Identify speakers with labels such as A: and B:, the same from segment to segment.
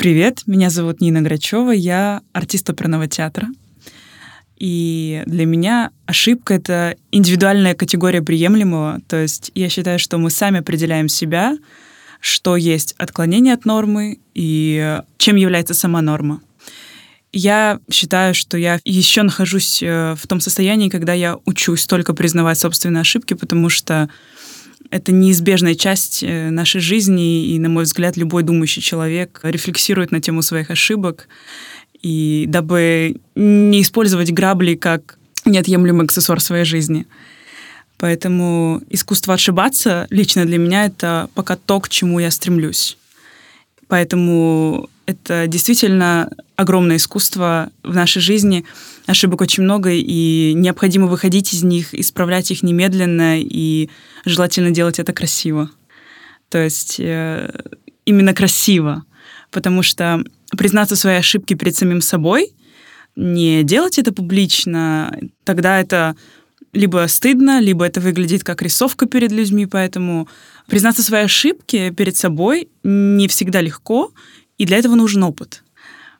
A: Привет, меня зовут Нина Грачева, я артист оперного театра. И для меня ошибка — это индивидуальная категория приемлемого. То есть я считаю, что мы сами определяем себя, что есть отклонение от нормы и чем является сама норма. Я считаю, что я еще нахожусь э, в том состоянии, когда я учусь только признавать собственные ошибки, потому что это неизбежная часть э, нашей жизни, и, на мой взгляд, любой думающий человек рефлексирует на тему своих ошибок, и дабы не использовать грабли как неотъемлемый аксессуар своей жизни. Поэтому искусство ошибаться лично для меня это пока то, к чему я стремлюсь. Поэтому это действительно огромное искусство в нашей жизни. Ошибок очень много, и необходимо выходить из них, исправлять их немедленно, и желательно делать это красиво. То есть э, именно красиво. Потому что признаться своей ошибке перед самим собой, не делать это публично, тогда это либо стыдно, либо это выглядит как рисовка перед людьми, поэтому признаться своей ошибке перед собой не всегда легко, и для этого нужен опыт.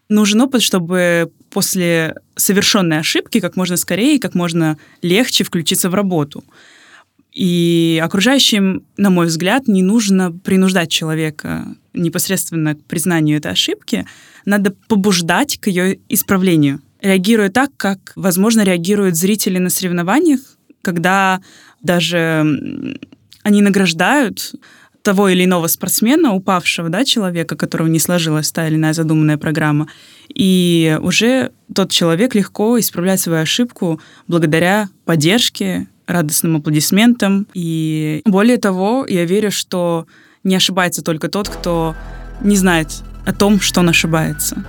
A: Нужен опыт, чтобы после совершенной ошибки как можно скорее и как можно легче включиться в работу. И окружающим, на мой взгляд, не нужно принуждать человека непосредственно к признанию этой ошибки. Надо побуждать к ее исправлению. Реагируя так, как, возможно, реагируют зрители на соревнованиях, когда даже они награждают того или иного спортсмена, упавшего да, человека, которого не сложилась та или иная задуманная программа. И уже тот человек легко исправляет свою ошибку благодаря поддержке, радостным аплодисментам. И более того, я верю, что не ошибается только тот, кто не знает о том, что он ошибается.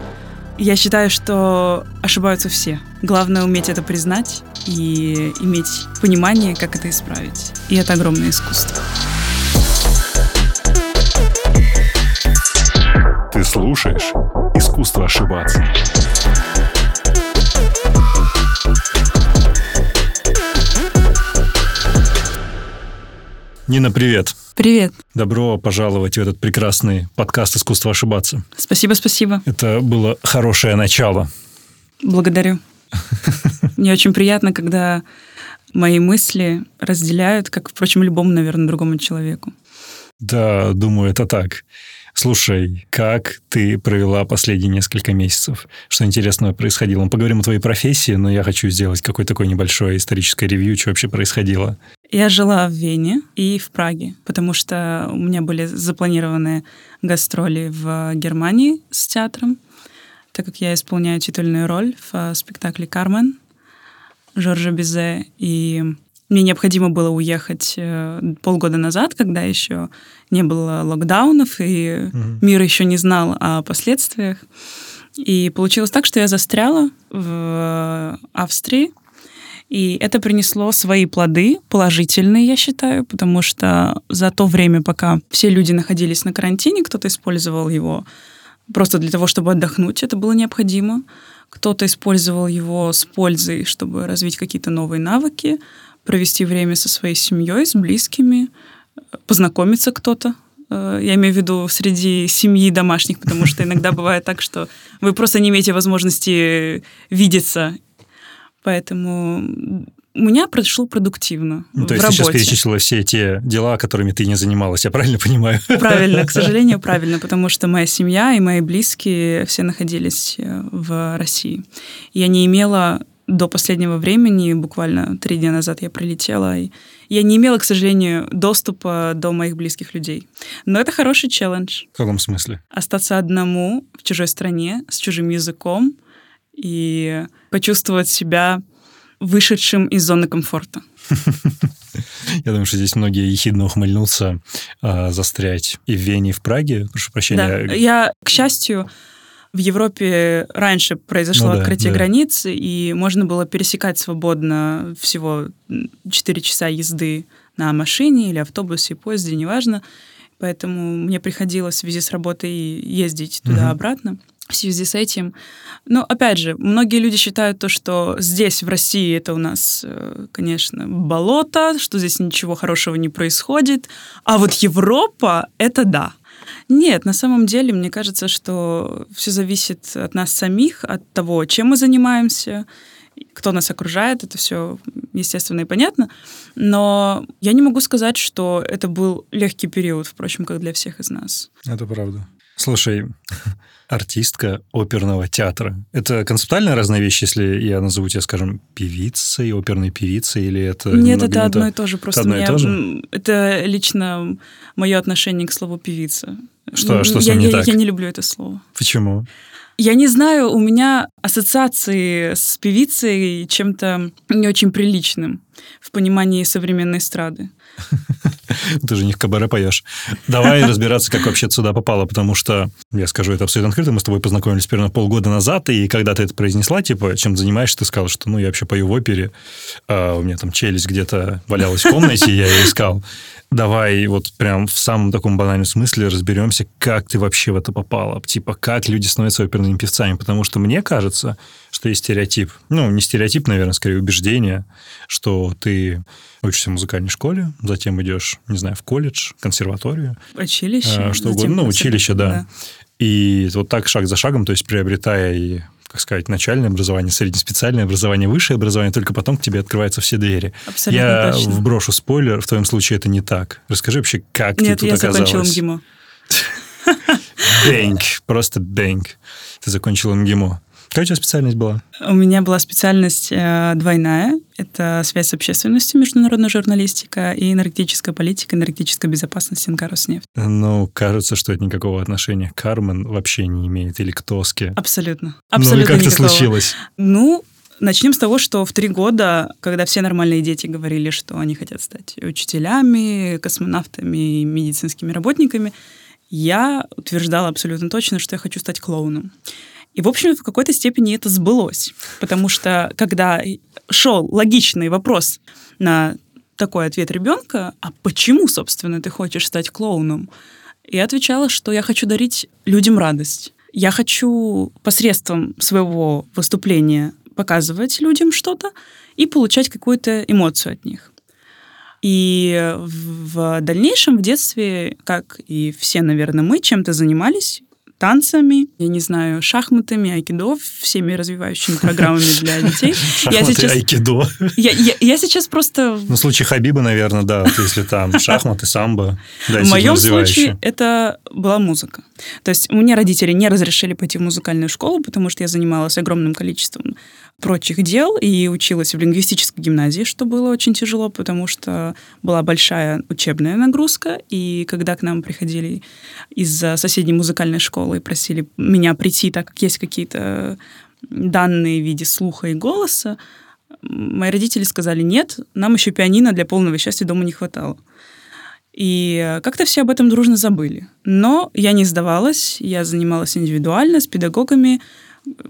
A: Я считаю, что ошибаются все. Главное уметь это признать и иметь понимание, как это исправить. И это огромное искусство.
B: Слушаешь «Искусство ошибаться». Нина, привет.
A: Привет.
B: Добро пожаловать в этот прекрасный подкаст «Искусство ошибаться».
A: Спасибо, спасибо.
B: Это было хорошее начало.
A: Благодарю. Мне очень приятно, когда мои мысли разделяют, как, впрочем, любому, наверное, другому человеку.
B: Да, думаю, это так. Слушай, как ты провела последние несколько месяцев? Что интересного происходило? Мы поговорим о твоей профессии, но я хочу сделать какое-то такое небольшое историческое ревью, что вообще происходило.
A: Я жила в Вене и в Праге, потому что у меня были запланированы гастроли в Германии с театром, так как я исполняю титульную роль в спектакле «Кармен» Жоржа Бизе, и мне необходимо было уехать э, полгода назад, когда еще не было локдаунов, и угу. мир еще не знал о последствиях. И получилось так, что я застряла в Австрии, и это принесло свои плоды, положительные, я считаю, потому что за то время, пока все люди находились на карантине, кто-то использовал его просто для того, чтобы отдохнуть, это было необходимо. Кто-то использовал его с пользой, чтобы развить какие-то новые навыки, провести время со своей семьей, с близкими, познакомиться кто-то. Э, я имею в виду среди семьи домашних, потому что иногда бывает так, что вы просто не имеете возможности видеться. Поэтому у меня прошло продуктивно
B: ну, То есть
A: работе.
B: ты сейчас перечислила все те дела, которыми ты не занималась, я правильно понимаю?
A: Правильно, к сожалению, правильно, потому что моя семья и мои близкие все находились э, в России. Я не имела до последнего времени, буквально три дня назад я прилетела, и я не имела, к сожалению, доступа до моих близких людей. Но это хороший челлендж.
B: В каком смысле?
A: Остаться одному в чужой стране, с чужим языком и почувствовать себя вышедшим из зоны комфорта.
B: Я думаю, что здесь многие ехидно ухмыльнутся, а, застрять и в Вене, и в Праге. Прошу прощения.
A: Да. Я, к счастью, в Европе раньше произошло ну, да, открытие да. границ, и можно было пересекать свободно всего 4 часа езды на машине или автобусе, поезде, неважно. Поэтому мне приходилось в связи с работой ездить туда-обратно. В связи с этим. Но, опять же, многие люди считают то, что здесь, в России, это у нас, э, конечно, болото, что здесь ничего хорошего не происходит. А вот Европа — это да. Нет, на самом деле, мне кажется, что все зависит от нас самих, от того, чем мы занимаемся, кто нас окружает, это все естественно и понятно. Но я не могу сказать, что это был легкий период, впрочем, как для всех из нас.
B: Это правда. Слушай, артистка оперного театра. Это концептуально разные вещи, если я назову тебя, скажем, певицей, оперной певицей, или это...
A: Нет, это одно и то же. Просто
B: это одно и то же?
A: Это лично мое отношение к слову певица.
B: Что, что с
A: я,
B: ним не
A: я,
B: так?
A: Я не люблю это слово.
B: Почему?
A: Я не знаю, у меня ассоциации с певицей чем-то не очень приличным в понимании современной эстрады.
B: Ты же не в кабаре поешь. Давай разбираться, как вообще сюда попала, потому что, я скажу это абсолютно открыто, мы с тобой познакомились примерно полгода назад, и когда ты это произнесла, типа, чем занимаешься, ты сказал, что, ну, я вообще пою в опере, а у меня там челюсть где-то валялась в комнате, я ее искал. Давай вот прям в самом таком банальном смысле разберемся, как ты вообще в это попала. Типа, как люди становятся оперными певцами. Потому что мне кажется, что есть стереотип. Ну, не стереотип, наверное, скорее убеждение, что ты учишься в музыкальной школе, затем идешь, не знаю, в колледж, консерваторию.
A: Училище.
B: Э, что угодно. Ну, училище, да. да. И вот так шаг за шагом, то есть приобретая и как сказать, начальное образование, среднеспециальное образование, высшее образование, только потом к тебе открываются все двери.
A: Абсолютно
B: я
A: точно.
B: вброшу спойлер, в твоем случае это не так. Расскажи вообще, как
A: Нет,
B: ты тут
A: я
B: оказалась?
A: закончила МГИМО.
B: Бэнк, просто бэнк. Ты закончила МГИМО. Какая у тебя специальность была?
A: У меня была специальность э, двойная. Это связь с общественностью, международная журналистика и энергетическая политика, энергетическая безопасность НК «Роснефть».
B: Ну, кажется, что это никакого отношения к Кармен вообще не имеет или к Тоске.
A: Абсолютно.
B: Ну, и
A: Абсолютно
B: как это случилось?
A: Ну, Начнем с того, что в три года, когда все нормальные дети говорили, что они хотят стать учителями, космонавтами и медицинскими работниками, я утверждала абсолютно точно, что я хочу стать клоуном. И, в общем, в какой-то степени это сбылось, потому что когда шел логичный вопрос на такой ответ ребенка, а почему, собственно, ты хочешь стать клоуном? Я отвечала, что я хочу дарить людям радость. Я хочу посредством своего выступления показывать людям что-то и получать какую-то эмоцию от них. И в дальнейшем, в детстве, как и все, наверное, мы чем-то занимались, танцами, я не знаю, шахматами, айкидо, всеми развивающими программами для детей.
B: Шахматы,
A: я сейчас,
B: айкидо.
A: Я, я, я сейчас просто...
B: Ну, в случае Хабиба, наверное, да, вот если там шахматы, самбо. Да,
A: в моем случае это была музыка. То есть мне родители не разрешили пойти в музыкальную школу, потому что я занималась огромным количеством прочих дел и училась в лингвистической гимназии, что было очень тяжело, потому что была большая учебная нагрузка, и когда к нам приходили из соседней музыкальной школы и просили меня прийти, так как есть какие-то данные в виде слуха и голоса, мои родители сказали, нет, нам еще пианино для полного счастья дома не хватало. И как-то все об этом дружно забыли. Но я не сдавалась, я занималась индивидуально с педагогами,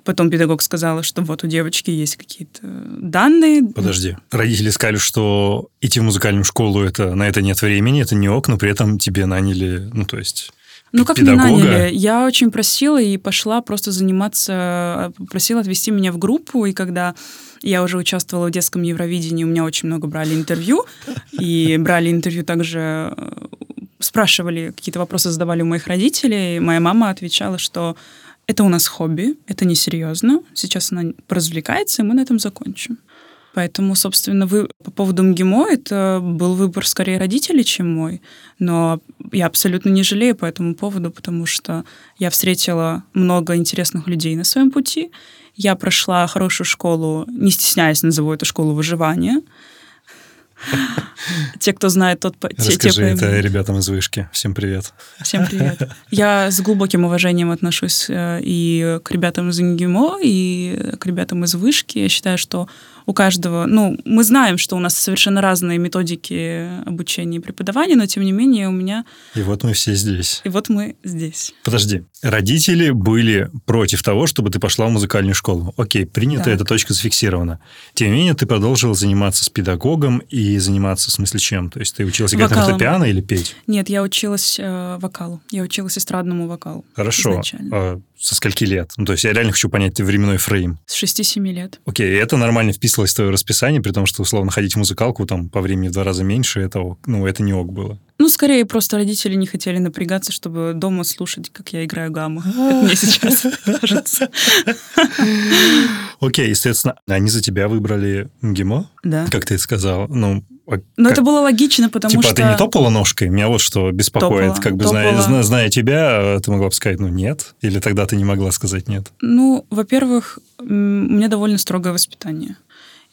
A: Потом педагог сказала, что вот у девочки есть какие-то данные.
B: Подожди. Родители сказали, что идти в музыкальную школу, это, на это нет времени, это не ок, но при этом тебе наняли, ну, то есть...
A: Ну, как
B: педагога.
A: не наняли? Я очень просила и пошла просто заниматься, просила отвести меня в группу, и когда я уже участвовала в детском Евровидении, у меня очень много брали интервью, и брали интервью также спрашивали, какие-то вопросы задавали у моих родителей. Моя мама отвечала, что это у нас хобби, это несерьезно. Сейчас она поразвлекается, и мы на этом закончим. Поэтому, собственно, вы по поводу МГИМО, это был выбор скорее родителей, чем мой. Но я абсолютно не жалею по этому поводу, потому что я встретила много интересных людей на своем пути. Я прошла хорошую школу, не стесняясь, назову эту школу выживания. Те, кто знает, тот...
B: Расскажи те, это ребятам из вышки. Всем привет.
A: Всем привет. Я с глубоким уважением отношусь и к ребятам из ИНГИМО, и к ребятам из вышки. Я считаю, что у каждого... Ну, мы знаем, что у нас совершенно разные методики обучения и преподавания, но, тем не менее, у меня...
B: И вот мы все здесь.
A: И вот мы здесь.
B: Подожди. Родители были против того, чтобы ты пошла в музыкальную школу. Окей, принято,
A: Так.
B: эта точка зафиксирована. Тем не менее, ты продолжила заниматься с педагогом и заниматься, в смысле, чем? То есть ты училась играть на
A: Вокалом.
B: фортепиано или петь?
A: Нет, я училась э, вокалу. Я училась эстрадному вокалу.
B: Хорошо.
A: изначально.
B: Со скольки лет? Ну, то есть я реально хочу понять временной фрейм.
A: С 6-7 лет.
B: Окей, это нормально вписывалось в твое расписание, при том, что, условно, ходить в музыкалку там по времени в два раза меньше, это, ну, это не ок было.
A: Ну, скорее, просто родители не хотели напрягаться, чтобы дома слушать, как я играю гамму. Это мне сейчас кажется.
B: Окей, естественно, они за тебя выбрали ГИМО?
A: Да.
B: Как ты сказал. Ну,
A: но как? это было логично, потому
B: типа,
A: что...
B: Типа, ты не топала ножкой? Меня вот что беспокоит.
A: Топала,
B: как бы,
A: топала.
B: зная, зная тебя, ты могла бы сказать, ну, нет? Или тогда ты не могла сказать нет?
A: Ну, во-первых, у меня довольно строгое воспитание.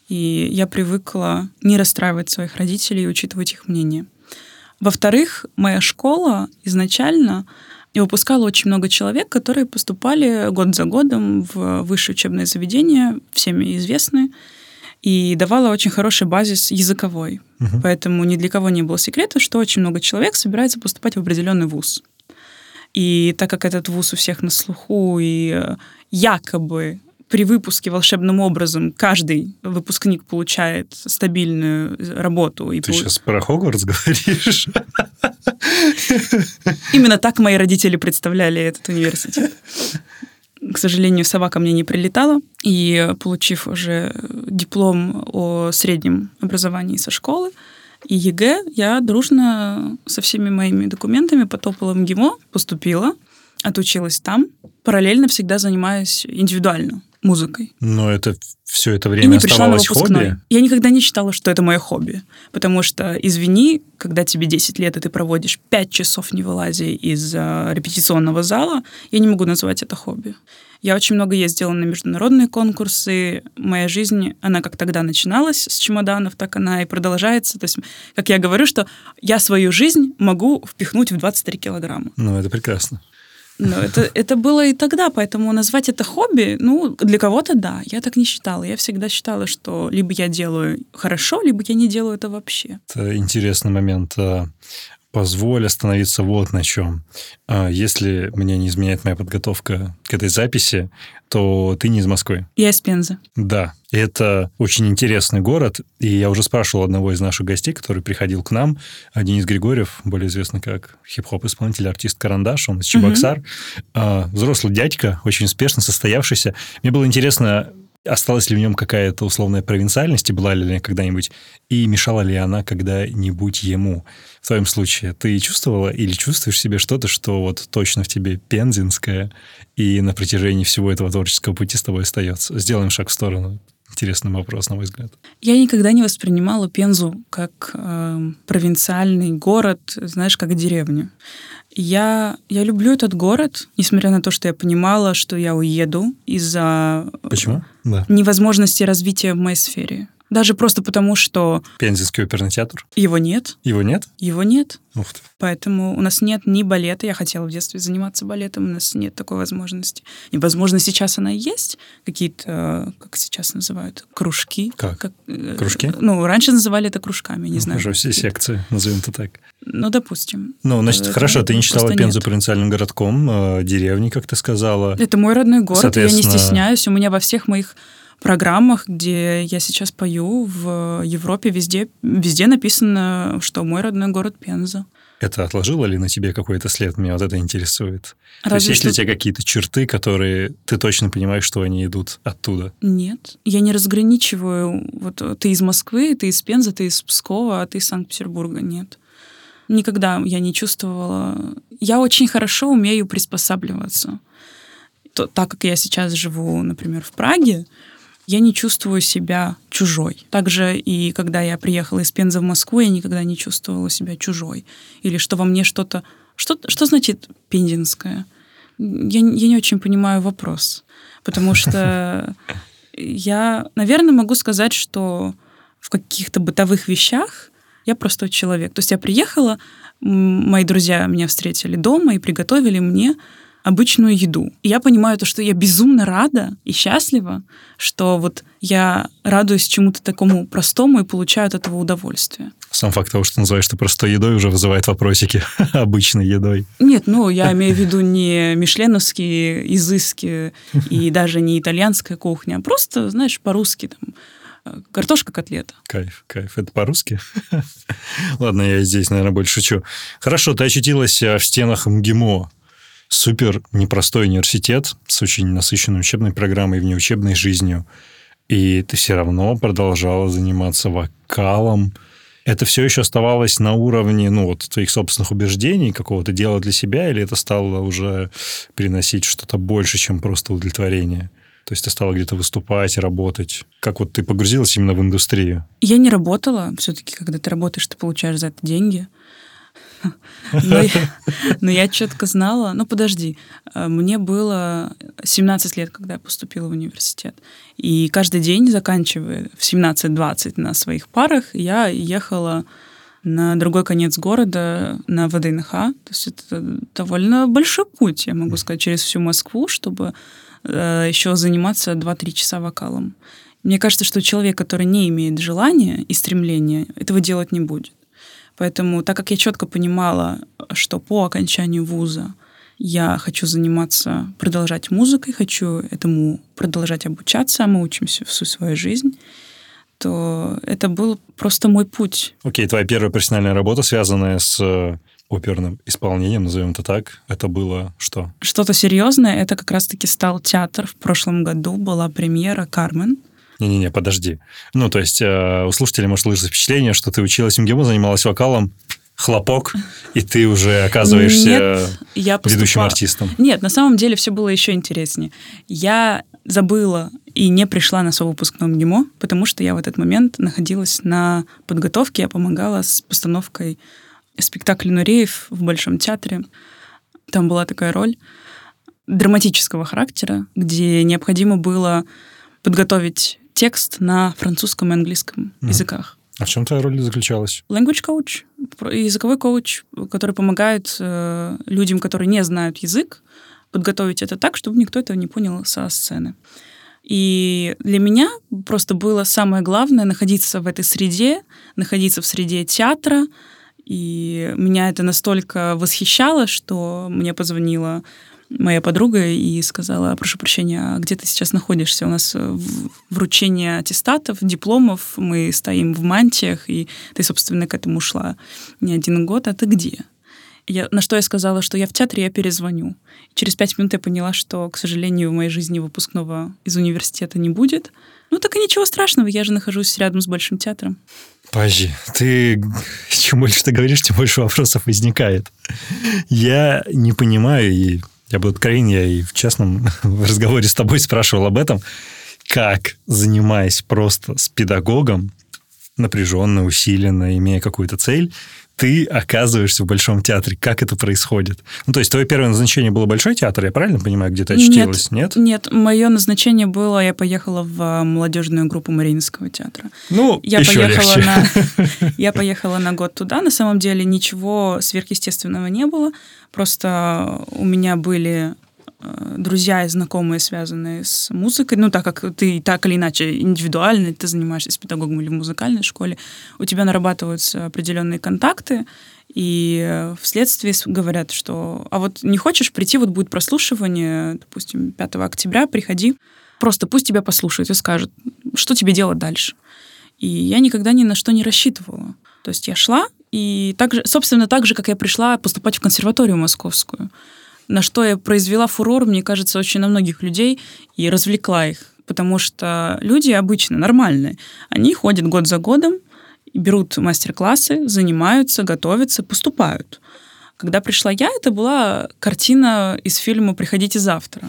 A: И я привыкла не расстраивать своих родителей и учитывать их мнение. Во-вторых, моя школа изначально и выпускала очень много человек, которые поступали год за годом в высшее учебное заведение, всеми известные, и давала очень хороший базис языковой. Угу. Поэтому ни для кого не было секрета, что очень много человек собирается поступать в определенный вуз. И так как этот вуз у всех на слуху, и якобы при выпуске волшебным образом каждый выпускник получает стабильную работу.
B: И Ты пол... сейчас про Хогвартс говоришь?
A: Именно так мои родители представляли этот университет. К сожалению, сова ко мне не прилетала, и получив уже диплом о среднем образовании со школы, и ЕГЭ, я дружно со всеми моими документами потопала в МГИМО, поступила, отучилась там, параллельно всегда занимаюсь индивидуально музыкой.
B: Но это все это время и не оставалось хобби?
A: Я никогда не считала, что это мое хобби. Потому что, извини, когда тебе 10 лет, и ты проводишь 5 часов не вылазя из э, репетиционного зала, я не могу назвать это хобби. Я очень много ездила на международные конкурсы. Моя жизнь, она как тогда начиналась с чемоданов, так она и продолжается. То есть, как я говорю, что я свою жизнь могу впихнуть в 23 килограмма.
B: Ну, это прекрасно.
A: Но это, это было и тогда, поэтому назвать это хобби, ну, для кого-то да, я так не считала. Я всегда считала, что либо я делаю хорошо, либо я не делаю это вообще.
B: Это интересный момент. А, позволь остановиться вот на чем. А, если мне не изменяет моя подготовка к этой записи, то ты не из Москвы.
A: Я из Пензы.
B: Да, это очень интересный город, и я уже спрашивал одного из наших гостей, который приходил к нам, Денис Григорьев, более известный как хип-хоп-исполнитель, артист Карандаш, он из Чебоксар, угу. взрослый дядька, очень успешно состоявшийся. Мне было интересно, осталась ли в нем какая-то условная провинциальность, и была ли она когда-нибудь, и мешала ли она когда-нибудь ему. В твоем случае ты чувствовала или чувствуешь себе что-то, что вот точно в тебе пензенское, и на протяжении всего этого творческого пути с тобой остается? Сделаем шаг в сторону. Интересный вопрос, на мой взгляд.
A: Я никогда не воспринимала Пензу как э, провинциальный город, знаешь, как деревню. Я, я люблю этот город, несмотря на то, что я понимала, что я уеду из-за
B: Почему? Да.
A: невозможности развития в моей сфере. Даже просто потому, что...
B: Пензенский оперный театр?
A: Его нет.
B: Его нет?
A: Его нет.
B: Ух ты.
A: Поэтому у нас нет ни балета. Я хотела в детстве заниматься балетом, у нас нет такой возможности. И, возможно, сейчас она есть. Какие-то, как сейчас называют, кружки.
B: Как? как э, кружки?
A: Ну, раньше называли это кружками, не ну, знаю.
B: Уже все секции, назовем это так.
A: Ну, допустим.
B: Ну, значит, это хорошо, ты не считала Пензу нет. провинциальным городком, э, деревней, как ты сказала.
A: Это мой родной город, Соответственно... я не стесняюсь. У меня во всех моих программах, где я сейчас пою в Европе, везде, везде написано, что мой родной город Пенза.
B: Это отложило ли на тебе какой-то след? Меня вот это интересует. Разве То есть есть что... ли у тебя какие-то черты, которые ты точно понимаешь, что они идут оттуда?
A: Нет. Я не разграничиваю. Вот ты из Москвы, ты из Пензы, ты из Пскова, а ты из Санкт-Петербурга. Нет. Никогда я не чувствовала... Я очень хорошо умею приспосабливаться. То, так как я сейчас живу, например, в Праге, я не чувствую себя чужой. Также и когда я приехала из Пензы в Москву, я никогда не чувствовала себя чужой. Или что во мне что-то... Что, что значит пензенское? Я, я не очень понимаю вопрос. Потому что я, наверное, могу сказать, что в каких-то бытовых вещах я простой человек. То есть я приехала, мои друзья меня встретили дома и приготовили мне обычную еду. И я понимаю то, что я безумно рада и счастлива, что вот я радуюсь чему-то такому простому и получаю от этого удовольствие.
B: Сам факт того, что называешь это простой едой, уже вызывает вопросики обычной едой.
A: Нет, ну, я имею в виду не мишленовские изыски и даже не итальянская кухня, а просто, знаешь, по-русски там э, картошка котлета.
B: Кайф, кайф. Это по-русски? Ладно, я здесь, наверное, больше шучу. Хорошо, ты очутилась э, в стенах МГИМО. Супер непростой университет с очень насыщенной учебной программой, внеучебной жизнью, и ты все равно продолжала заниматься вокалом. Это все еще оставалось на уровне, ну, вот, твоих собственных убеждений, какого-то дела для себя, или это стало уже приносить что-то больше, чем просто удовлетворение? То есть ты стала где-то выступать, работать. Как вот ты погрузилась именно в индустрию?
A: Я не работала. Все-таки, когда ты работаешь, ты получаешь за это деньги. Но я, но я четко знала, ну подожди, э, мне было 17 лет, когда я поступила в университет. И каждый день, заканчивая в 17-20 на своих парах, я ехала на другой конец города, на ВДНХ. То есть это довольно большой путь, я могу сказать, через всю Москву, чтобы э, еще заниматься 2-3 часа вокалом. Мне кажется, что человек, который не имеет желания и стремления, этого делать не будет. Поэтому, так как я четко понимала, что по окончанию вуза я хочу заниматься, продолжать музыкой, хочу этому продолжать обучаться, мы учимся всю свою жизнь, то это был просто мой путь.
B: Окей, okay, твоя первая профессиональная работа, связанная с э, оперным исполнением, назовем это так, это было что?
A: Что-то серьезное. Это как раз-таки стал театр. В прошлом году была премьера «Кармен».
B: Не-не-не, подожди. Ну, то есть э, у слушателей может сложиться впечатление, что ты училась МГИМО, занималась вокалом, хлопок, и ты уже оказываешься Нет, я поступала... ведущим артистом.
A: Нет, на самом деле все было еще интереснее. Я забыла и не пришла на свой выпускной МГИМО, потому что я в этот момент находилась на подготовке, я помогала с постановкой спектакля «Нуреев» в Большом театре. Там была такая роль драматического характера, где необходимо было подготовить текст на французском и английском mm. языках.
B: А в чем твоя роль заключалась?
A: Language coach, языковой коуч, который помогает э, людям, которые не знают язык, подготовить это так, чтобы никто этого не понял со сцены. И для меня просто было самое главное находиться в этой среде, находиться в среде театра, и меня это настолько восхищало, что мне позвонила моя подруга и сказала, прошу прощения, а где ты сейчас находишься? У нас э, вручение аттестатов, дипломов, мы стоим в мантиях, и ты, собственно, к этому шла не один год, а ты где? Я, на что я сказала, что я в театре, я перезвоню. Через пять минут я поняла, что, к сожалению, в моей жизни выпускного из университета не будет. Ну так и ничего страшного, я же нахожусь рядом с Большим театром.
B: Подожди, ты чем больше ты говоришь, тем больше вопросов возникает. Я не понимаю, и я буду откровенен, я и в частном разговоре с тобой спрашивал об этом, как, занимаясь просто с педагогом, напряженно, усиленно, имея какую-то цель, ты оказываешься в Большом театре. Как это происходит? Ну, то есть, твое первое назначение было Большой театр, я правильно понимаю, где ты очтилась, нет?
A: Нет, нет мое назначение было, я поехала в а, молодежную группу Мариинского театра.
B: Ну,
A: я
B: еще
A: поехала
B: легче.
A: на Я поехала на год туда, на самом деле ничего сверхъестественного не было, просто у меня были друзья и знакомые, связанные с музыкой, ну, так как ты так или иначе индивидуально, ты занимаешься с педагогом или в музыкальной школе, у тебя нарабатываются определенные контакты, и вследствие говорят, что «а вот не хочешь прийти, вот будет прослушивание, допустим, 5 октября, приходи, просто пусть тебя послушают и скажут, что тебе делать дальше». И я никогда ни на что не рассчитывала. То есть я шла, и также, собственно, так же, как я пришла поступать в консерваторию московскую на что я произвела фурор, мне кажется, очень на многих людей и развлекла их. Потому что люди обычно нормальные. Они ходят год за годом, берут мастер-классы, занимаются, готовятся, поступают. Когда пришла я, это была картина из фильма «Приходите завтра».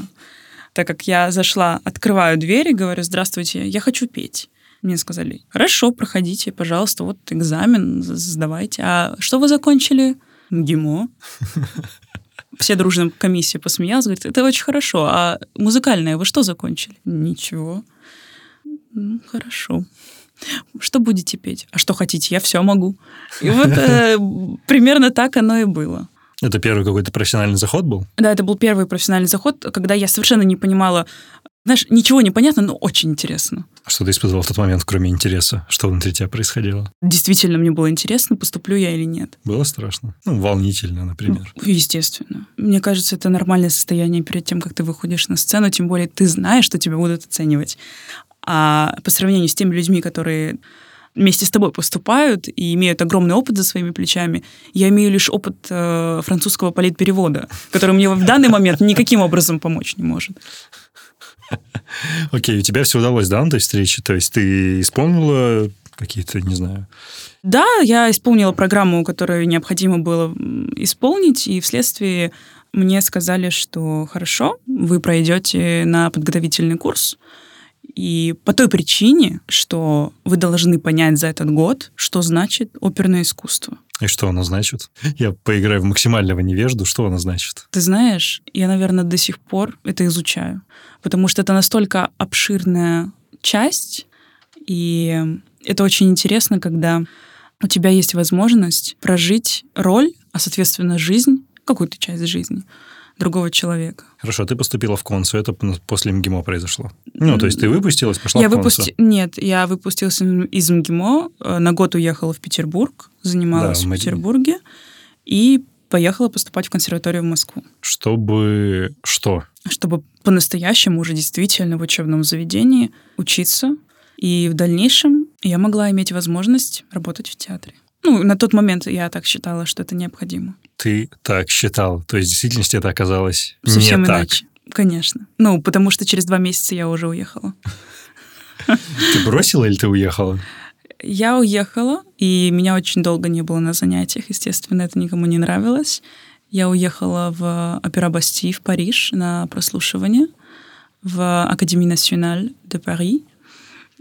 A: Так как я зашла, открываю дверь и говорю, здравствуйте, я хочу петь. Мне сказали, хорошо, проходите, пожалуйста, вот экзамен сдавайте. А что вы закончили? ГИМО все дружно комиссия посмеялась, говорит, это очень хорошо, а музыкальное вы что закончили? Ничего. Ну, хорошо. Что будете петь? А что хотите? Я все могу. И вот э, примерно так оно и было.
B: Это первый какой-то профессиональный заход был?
A: Да, это был первый профессиональный заход, когда я совершенно не понимала, знаешь, ничего не понятно, но очень интересно.
B: А что ты испытывал в тот момент, кроме интереса? Что внутри тебя происходило?
A: Действительно, мне было интересно, поступлю я или нет.
B: Было страшно? Ну, волнительно, например.
A: Ну, естественно. Мне кажется, это нормальное состояние перед тем, как ты выходишь на сцену, тем более ты знаешь, что тебя будут оценивать. А по сравнению с теми людьми, которые вместе с тобой поступают и имеют огромный опыт за своими плечами. Я имею лишь опыт э, французского политперевода, который мне в данный момент никаким образом помочь не может.
B: Окей, у тебя все удалось, да, на этой встрече? То есть ты исполнила какие-то, не знаю...
A: Да, я исполнила программу, которую необходимо было исполнить, и вследствие мне сказали, что хорошо, вы пройдете на подготовительный курс, и по той причине, что вы должны понять за этот год, что значит оперное искусство.
B: И что оно значит? Я поиграю в максимального невежду. Что оно значит?
A: Ты знаешь, я, наверное, до сих пор это изучаю, потому что это настолько обширная часть, и это очень интересно, когда у тебя есть возможность прожить роль, а, соответственно, жизнь, какую-то часть жизни другого человека.
B: Хорошо, ты поступила в консу, это после МГИМО произошло. Ну, то есть ты выпустилась, пошла
A: я
B: в консу?
A: Выпусти... Нет, я выпустилась из МГИМО, э, на год уехала в Петербург, занималась да, в Петербурге и поехала поступать в консерваторию в Москву.
B: Чтобы что?
A: Чтобы по-настоящему уже действительно в учебном заведении учиться. И в дальнейшем я могла иметь возможность работать в театре. Ну, на тот момент я так считала, что это необходимо.
B: Ты так считал? То есть в действительности это оказалось
A: Совсем
B: не
A: иначе. Так. Конечно. Ну, потому что через два месяца я уже уехала.
B: Ты бросила или ты уехала?
A: Я уехала, и меня очень долго не было на занятиях. Естественно, это никому не нравилось. Я уехала в Опера Басти в Париж на прослушивание в Академии Националь де Пари.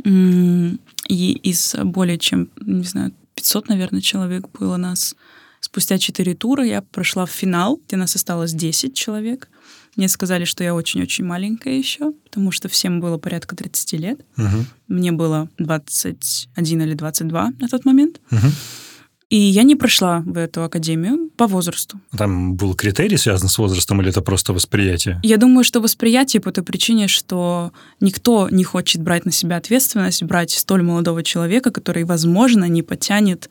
A: И из более чем, не знаю, 500, наверное, человек было нас. Спустя четыре тура я прошла в финал, где нас осталось 10 человек. Мне сказали, что я очень-очень маленькая еще, потому что всем было порядка 30 лет.
B: Угу.
A: Мне было 21 или 22 на тот момент.
B: Угу.
A: И я не прошла в эту академию по возрасту.
B: Там был критерий, связан с возрастом, или это просто восприятие?
A: Я думаю, что восприятие по той причине, что никто не хочет брать на себя ответственность, брать столь молодого человека, который, возможно, не потянет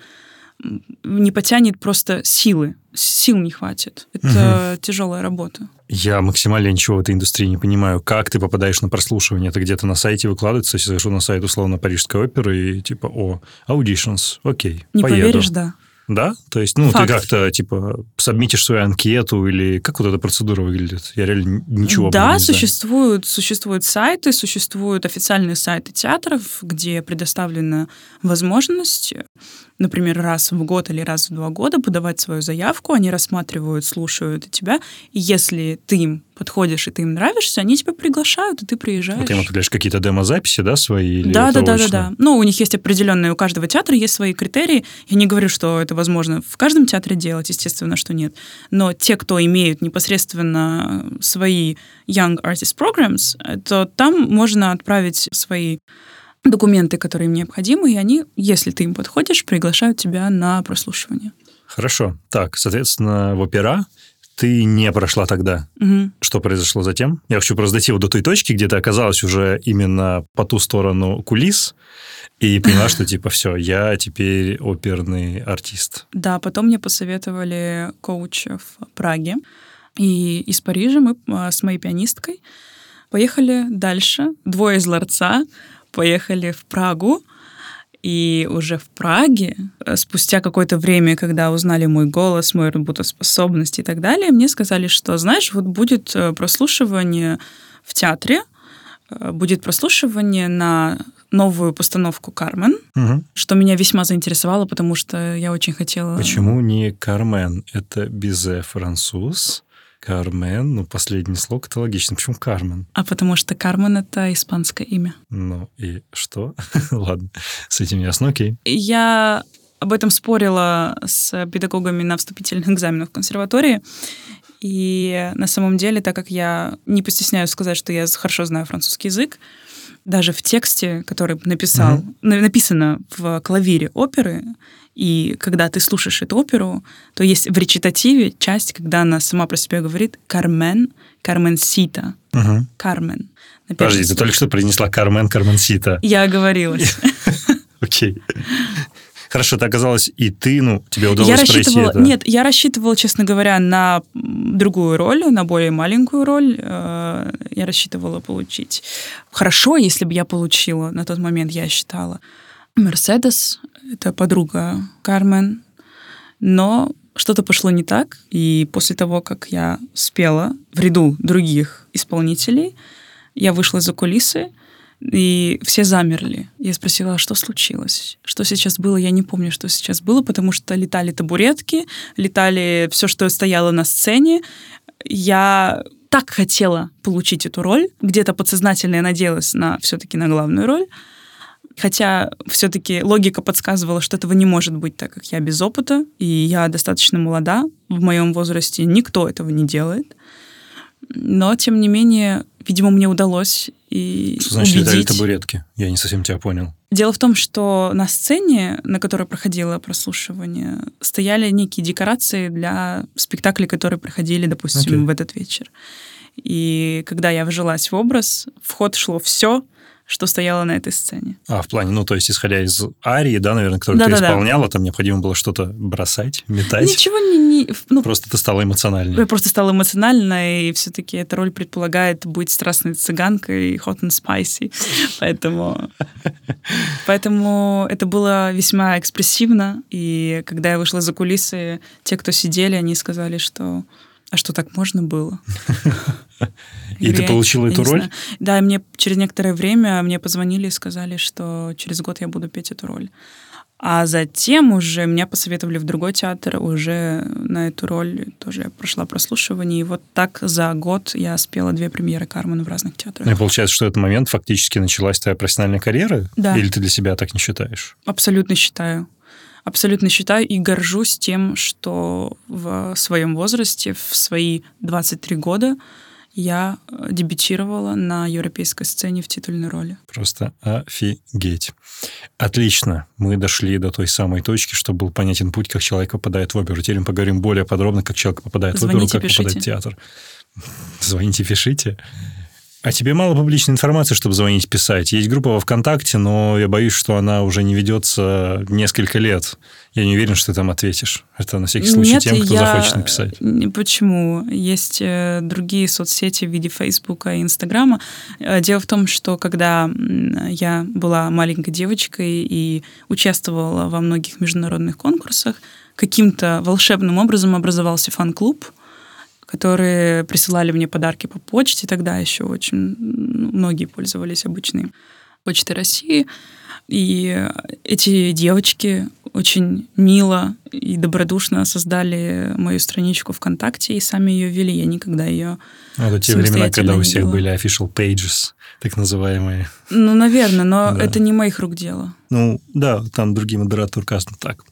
A: не потянет просто силы. Сил не хватит. Это угу. тяжелая работа.
B: Я максимально ничего в этой индустрии не понимаю. Как ты попадаешь на прослушивание? Это где-то на сайте выкладывается, если захожу на сайт условно Парижской оперы и типа, о, auditions, окей,
A: Не
B: поеду.
A: поверишь, да.
B: Да? То есть, ну,
A: Факт.
B: ты как-то, типа, сабмитишь свою анкету или как вот эта процедура выглядит? Я реально ничего
A: Да,
B: не
A: существуют, существуют сайты, существуют официальные сайты театров, где предоставлена возможность например, раз в год или раз в два года подавать свою заявку, они рассматривают, слушают тебя, и если ты им подходишь и ты им нравишься, они тебя приглашают, и ты приезжаешь.
B: Вот ты им отправляешь какие-то демозаписи, да, свои? Или
A: да,
B: да,
A: да, да, да. Ну, у них есть определенные, у каждого театра есть свои критерии. Я не говорю, что это возможно в каждом театре делать, естественно, что нет. Но те, кто имеют непосредственно свои Young Artist Programs, то там можно отправить свои документы, которые им необходимы, и они, если ты им подходишь, приглашают тебя на прослушивание.
B: Хорошо. Так, соответственно, в опера ты не прошла тогда.
A: Угу.
B: Что произошло затем? Я хочу просто дойти вот до той точки, где ты оказалась уже именно по ту сторону кулис и поняла, что типа все, я теперь оперный артист.
A: Да, потом мне посоветовали коуч в Праге. И из Парижа мы а, с моей пианисткой поехали дальше. Двое из ларца поехали в Прагу. И уже в Праге, э, спустя какое-то время, когда узнали мой голос, мою работоспособность и так далее, мне сказали, что, знаешь, вот будет э, прослушивание в театре, э, будет прослушивание на новую постановку «Кармен»,
B: угу.
A: что меня весьма заинтересовало, потому что я очень хотела...
B: Почему не «Кармен»? Это «Бизе француз», Кармен, ну, последний слог, это логично. Почему Кармен?
A: А потому что Кармен — это испанское имя.
B: Ну, и что? Ладно, с этим ясно, окей.
A: Я об этом спорила с педагогами на вступительных экзаменах в консерватории. И на самом деле, так как я не постесняюсь сказать, что я хорошо знаю французский язык, даже в тексте, который написал, mm-hmm. написано в клавире оперы, и когда ты слушаешь эту оперу, то есть в речитативе часть, когда она сама про себя говорит «Кармен», «Кармен Сита»,
B: угу.
A: «Кармен».
B: Подожди, ты только что произнесла «Кармен», «Кармен Сита».
A: Я оговорилась.
B: Окей. Хорошо, это оказалось и ты, ну, тебе удалось
A: я рассчитывала,
B: это.
A: Нет, я рассчитывала, честно говоря, на другую роль, на более маленькую роль. Э, я рассчитывала получить. Хорошо, если бы я получила на тот момент, я считала Мерседес, это подруга Кармен, но что-то пошло не так, и после того, как я спела в ряду других исполнителей, я вышла за кулисы, и все замерли. Я спросила, а что случилось? Что сейчас было? Я не помню, что сейчас было, потому что летали табуретки, летали все, что стояло на сцене. Я так хотела получить эту роль. Где-то подсознательно я надеялась на все-таки на главную роль. Хотя все-таки логика подсказывала, что этого не может быть, так как я без опыта, и я достаточно молода. В моем возрасте никто этого не делает. Но, тем не менее, видимо, мне удалось и
B: Что значит
A: убедить.
B: летали табуретки? Я не совсем тебя понял.
A: Дело в том, что на сцене, на которой проходило прослушивание, стояли некие декорации для спектаклей, которые проходили, допустим,
B: Окей.
A: в этот вечер. И когда я вжилась в образ, в ход шло все, что стояло на этой сцене.
B: А, в плане, ну, то есть, исходя из арии, да, наверное, которую ты
A: Да-да-да.
B: исполняла, там необходимо было что-то бросать, метать.
A: Ничего не... не- ну,
B: Просто ты стала эмоциональнее.
A: я просто стала эмоциональной, и все-таки эта роль предполагает быть страстной цыганкой, hot and spicy. Поэтому, поэтому это было весьма экспрессивно. И когда я вышла за кулисы, те, кто сидели, они сказали, что а что так можно было?
B: И ты получила
A: «Я
B: эту роль?
A: знаю». Да, мне через некоторое время мне позвонили и сказали, что через год я буду петь эту роль. А затем уже меня посоветовали в другой театр, уже на эту роль тоже я прошла прослушивание. И вот так за год я спела две премьеры Кармен в разных театрах.
B: Ну, и получается, что этот момент фактически началась твоя профессиональная карьера?
A: Да.
B: Или ты для себя так не считаешь?
A: Абсолютно считаю. Абсолютно считаю и горжусь тем, что в своем возрасте, в свои 23 года, я э, дебютировала на европейской сцене в титульной роли.
B: Просто офигеть. Отлично. Мы дошли до той самой точки, что был понятен путь, как человек попадает в оперу. Теперь мы поговорим более подробно, как человек попадает в оперу,
A: Звоните,
B: как попадает в
A: пишите.
B: театр. Звоните, пишите. А тебе мало публичной информации, чтобы звонить, писать. Есть группа во ВКонтакте, но я боюсь, что она уже не ведется несколько лет. Я не уверен, что ты там ответишь. Это на всякий случай
A: Нет,
B: тем, кто
A: я-
B: захочет написать.
A: Почему? Есть э, другие соцсети в виде Фейсбука и Инстаграма. Э, Дело в том, что когда я была маленькой девочкой и участвовала во многих международных конкурсах, каким-то волшебным образом образовался фан-клуб, которые присылали мне подарки по почте. Тогда еще очень ну, многие пользовались обычной почтой России. И эти девочки очень мило и добродушно создали мою страничку ВКонтакте и сами ее вели. Я никогда ее...
B: Ну, Это те времена, когда у всех были official pages, так называемые.
A: Ну, наверное, но
B: Да.
A: это не моих рук дело.
B: Ну, да, там другие модераторы указаны так.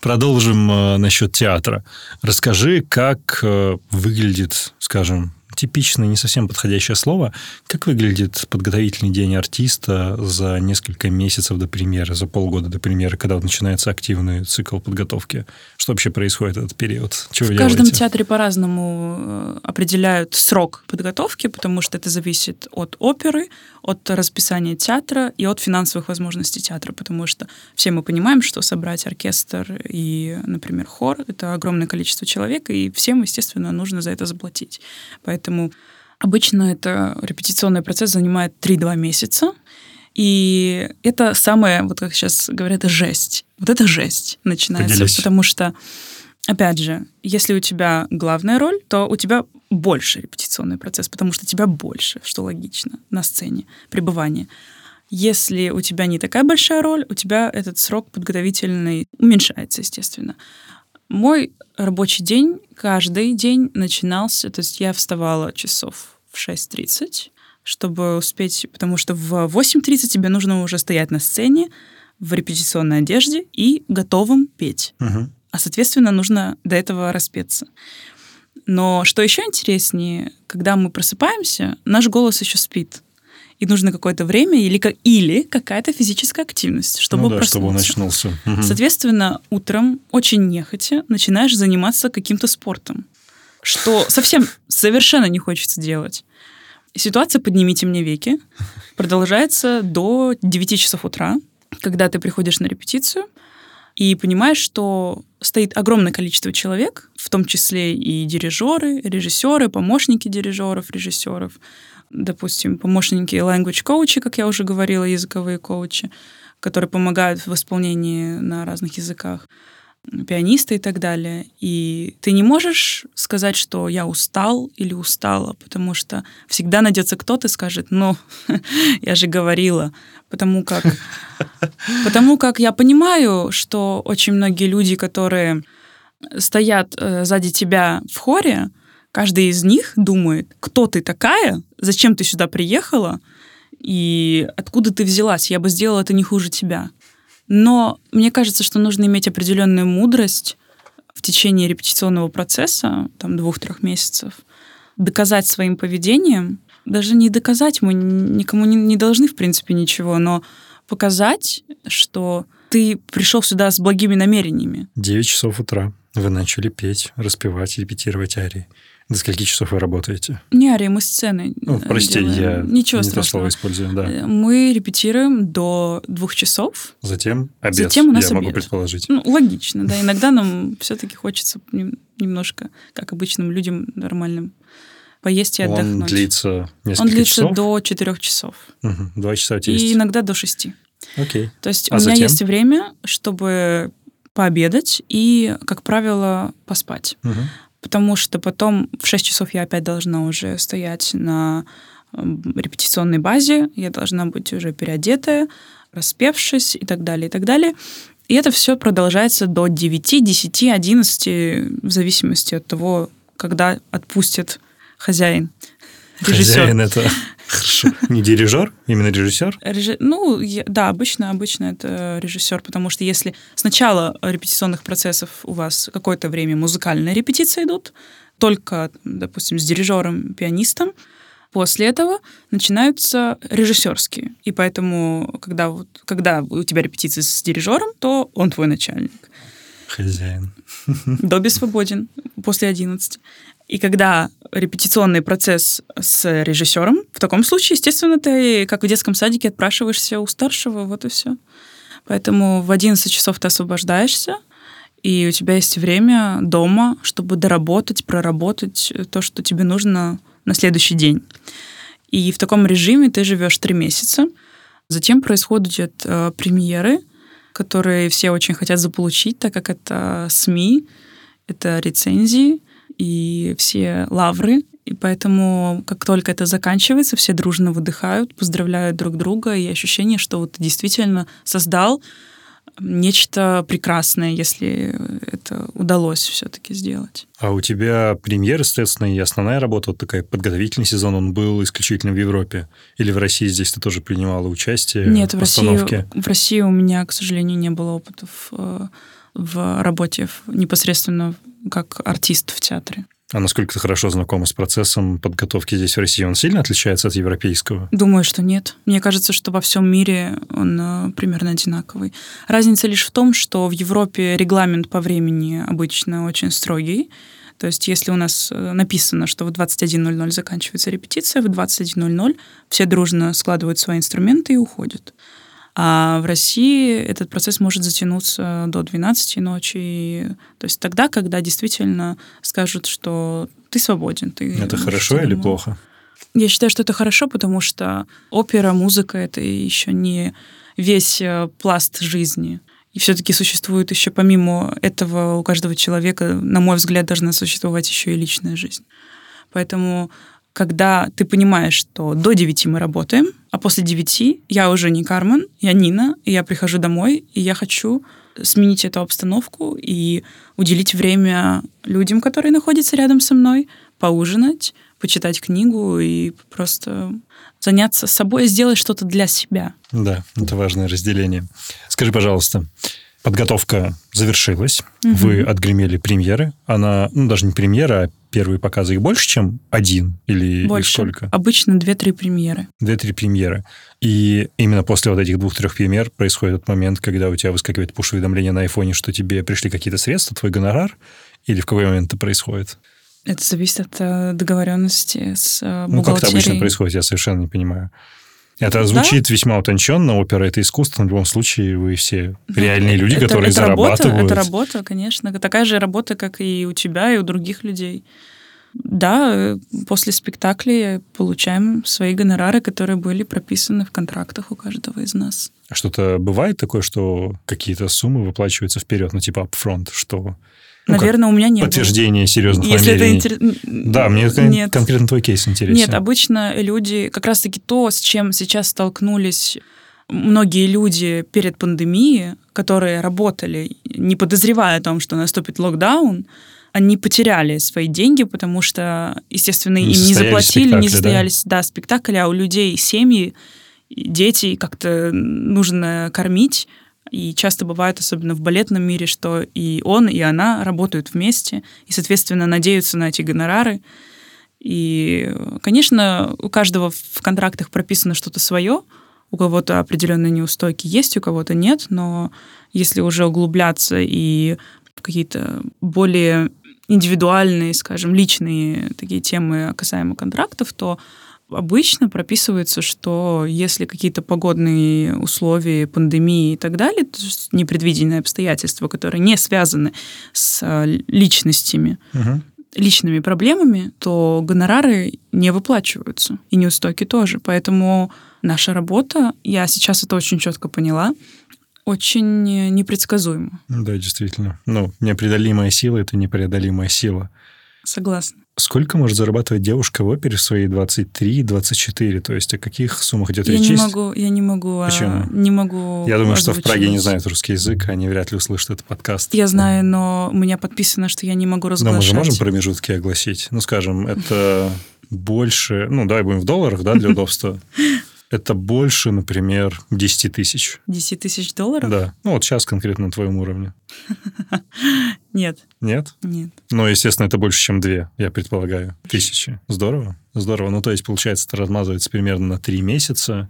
B: Продолжим э, насчет театра. Расскажи, как э, выглядит, скажем, типичное, не совсем подходящее слово, как выглядит подготовительный день артиста за несколько месяцев до премьеры, за полгода до премьеры, когда вот начинается активный цикл подготовки? Что вообще происходит в этот период? Чего
A: В каждом
B: делаете?
A: театре по-разному э, определяют срок подготовки, потому что это зависит от оперы, от расписания театра и от финансовых возможностей театра, потому что все мы понимаем, что собрать оркестр и, например, хор — это огромное количество человек, и всем, естественно, нужно за это заплатить. Поэтому обычно это репетиционный процесс занимает 3-2 месяца, и это самое, вот как сейчас говорят, жесть. Вот это жесть начинается,
B: Поделись.
A: потому что Опять же, если у тебя главная роль, то у тебя больше репетиционный процесс, потому что тебя больше, что логично, на сцене, пребывание. Если у тебя не такая большая роль, у тебя этот срок подготовительный уменьшается, естественно. Мой рабочий день каждый день начинался, то есть я вставала часов в 6.30, чтобы успеть, потому что в 8.30 тебе нужно уже стоять на сцене в репетиционной одежде и готовым петь
B: Мгм.
A: а, соответственно, нужно до этого распеться. Но что еще интереснее, когда мы просыпаемся, наш голос еще спит. И нужно какое-то время или, или какая-то физическая активность, чтобы
B: ну да, чтобы он
A: проснуться.
B: очнулся.
A: Соответственно, утром очень нехотя начинаешь заниматься каким-то спортом, что совсем совершенно не хочется делать. Ситуация «поднимите мне веки» продолжается до 9 часов утра, когда ты приходишь на репетицию и понимаешь, что стоит огромное количество человек, в том числе и дирижеры, режиссеры, помощники дирижеров, режиссеров, допустим, помощники language коучи, как я уже говорила, языковые коучи, которые помогают в исполнении на разных языках пианиста и так далее. И ты не можешь сказать, что я устал или устала, потому что всегда найдется кто-то и скажет, ну, я же говорила. Потому как, потому как я понимаю, что очень многие люди, которые стоят э, сзади тебя в хоре, каждый из них думает, кто ты такая, зачем ты сюда приехала, и откуда ты взялась. Я бы сделала это не хуже тебя. Но мне кажется, что нужно иметь определенную мудрость в течение репетиционного процесса, там, двух-трех месяцев, доказать своим поведением, даже не доказать, мы никому не, не должны, в принципе, ничего, но показать, что ты пришел сюда с благими намерениями.
B: 9 часов утра. Вы начали петь, распевать, репетировать арии. До скольки часов вы работаете?
A: Не арии, мы сцены
B: Ну, прости,
A: делаем.
B: я
A: Ничего
B: не то
A: страшного.
B: слово использую, да.
A: Э, Мы репетируем до двух часов.
B: Затем обед,
A: Затем у нас
B: я могу
A: обед.
B: предположить.
A: Ну, логично, да. Иногда нам все-таки хочется нем- немножко, как обычным людям нормальным, поесть и
B: Он
A: отдохнуть.
B: длится несколько
A: Он длится
B: часов?
A: до четырех часов.
B: Мгм, Два часа у тебя
A: И
B: есть.
A: иногда до шести.
B: Окей.
A: То есть
B: А
A: у меня
B: затем?
A: есть время, чтобы пообедать и, как правило, поспать.
B: Мгм.
A: Потому что потом в 6 часов я опять должна уже стоять на эм, репетиционной базе, я должна быть уже переодетая, распевшись и так далее, и так далее. И это все продолжается до 9, 10, 11, в зависимости от того, когда отпустит хозяин, режиссер.
B: Хозяин это хорошо. Не дирижер, именно режиссер?
A: Режи- Ну, я- да, обычно, обычно это режиссер, потому что если с начала репетиционных процессов у вас какое-то время музыкальные репетиции идут, только, допустим, с дирижером, пианистом, после этого начинаются режиссерские. И поэтому, когда, вот, когда у тебя репетиции с дирижером, то он твой начальник.
B: Хозяин.
A: Добби свободен после 11. И когда репетиционный процесс с режиссером, в таком случае, естественно, ты, как в детском садике, отпрашиваешься у старшего, вот и все. Поэтому в 11 часов ты освобождаешься, и у тебя есть время дома, чтобы доработать, проработать то, что тебе нужно на следующий день. И в таком режиме ты живешь три месяца. Затем происходят э, премьеры, которые все очень хотят заполучить, так как это СМИ, это рецензии и все лавры. И поэтому, как только это заканчивается, все дружно выдыхают, поздравляют друг друга, и ощущение, что вот действительно создал нечто прекрасное, если это удалось все-таки сделать.
B: А у тебя премьера, соответственно, и основная работа, вот такая подготовительный сезон, он был исключительно в Европе? Или в России здесь ты тоже принимала участие
A: Нет,
B: в постановке?
A: в России у меня, к сожалению, не было опытов э, в работе непосредственно как артист в театре.
B: А насколько ты хорошо знакома с процессом подготовки здесь в России? Он сильно отличается от европейского?
A: Думаю, что нет. Мне кажется, что во всем мире он э, примерно одинаковый. Разница лишь в том, что в Европе регламент по времени обычно очень строгий. То есть, если у нас э, написано, что в 21.00 заканчивается репетиция, в 21.00 все дружно складывают свои инструменты и уходят. А в России этот процесс может затянуться до 12 ночи. И- То есть тогда, когда действительно скажут, что ты свободен. Ты
B: Это хорошо или
A: домой.
B: плохо?
A: Я считаю, что это хорошо, потому что опера, музыка — это еще не весь э, пласт жизни. И все-таки существует еще помимо этого у каждого человека, на мой взгляд, должна существовать еще и личная жизнь. Поэтому, когда ты понимаешь, что до 9 мы работаем, а после 9 я уже не Кармен, я Нина, и я прихожу домой, и я хочу сменить эту обстановку и уделить время людям, которые находятся рядом со мной, поужинать, почитать книгу и просто заняться собой, сделать что-то для себя.
B: Да, это важное разделение. Скажи, пожалуйста, подготовка завершилась,
A: Мгм.
B: вы отгремели премьеры. Она, ну, даже не премьера, а первые показы их больше, чем один? Или
A: Больше.
B: сколько?
A: Обычно 2-3 премьеры.
B: Две-три премьеры. И именно после вот этих двух-трех премьер происходит тот момент, когда у тебя выскакивает пуш-уведомление на айфоне, что тебе пришли какие-то средства, твой гонорар, или в какой момент это происходит?
A: Это зависит от э, договоренности с э,
B: Ну, как это обычно
A: бухгалтерией.
B: происходит, я совершенно не понимаю. Это звучит весьма утонченно, опера — это искусство, но в любом случае вы все реальные люди,
A: Это-
B: которые
A: это работа,
B: зарабатывают.
A: это работа, конечно. Такая же работа, как и у тебя, и у других людей. Да, э, после спектаклей получаем свои гонорары, которые были прописаны в контрактах у каждого из нас.
B: А что-то бывает такое, что какие-то суммы выплачиваются вперед, ну типа upfront, что
A: ну, Наверное, у меня нет.
B: Подтверждение серьезных Если намерений. Это интерес... Да, мне нет. конкретно твой кейс интересен.
A: Нет, обычно люди, как раз-таки то, с чем сейчас столкнулись многие люди перед пандемией, которые работали, не подозревая о том, что наступит локдаун, они потеряли свои деньги, потому что, естественно, не им не заплатили, не состоялись, да? да, спектакли, а у людей семьи, дети, как-то нужно кормить. И часто бывает, особенно в балетном мире, что и он, и она работают вместе, и, соответственно, надеются на эти гонорары. И, конечно, у каждого в контрактах прописано что-то свое, у кого-то определенные неустойки есть, у кого-то нет, но если уже углубляться и какие-то более индивидуальные, скажем, личные такие темы касаемо контрактов, то обычно прописывается, что если какие-то погодные условия, пандемии и так далее, то есть непредвиденные обстоятельства, которые не связаны с личностями, угу. личными проблемами, то гонорары не выплачиваются, и неустойки тоже. Поэтому наша работа, я сейчас это очень четко поняла, очень непредсказуемо.
B: Да, действительно. Ну, непреодолимая сила — это непреодолимая сила.
A: Согласна.
B: Сколько может зарабатывать девушка в опере в свои 23-24? То есть о каких суммах идет
A: я
B: речь?
A: Не могу, я не могу. А,
B: Почему?
A: Не могу.
B: Я думаю, что в Праге не знают русский язык, они вряд ли услышат этот подкаст.
A: Я знаю, но у меня подписано, что я не могу разглашать.
B: Но мы же можем промежутки огласить. Ну, скажем, это больше... Ну, давай будем в долларах, да, для удобства. это больше, например, 10 тысяч.
A: 10 тысяч долларов?
B: Да. Ну, вот сейчас конкретно на твоем уровне.
A: Нет.
B: Нет?
A: Нет.
B: Но, естественно, это больше, чем две, я предполагаю. Тысячи. Здорово. Здорово. Ну, то есть, получается, это размазывается примерно на три месяца.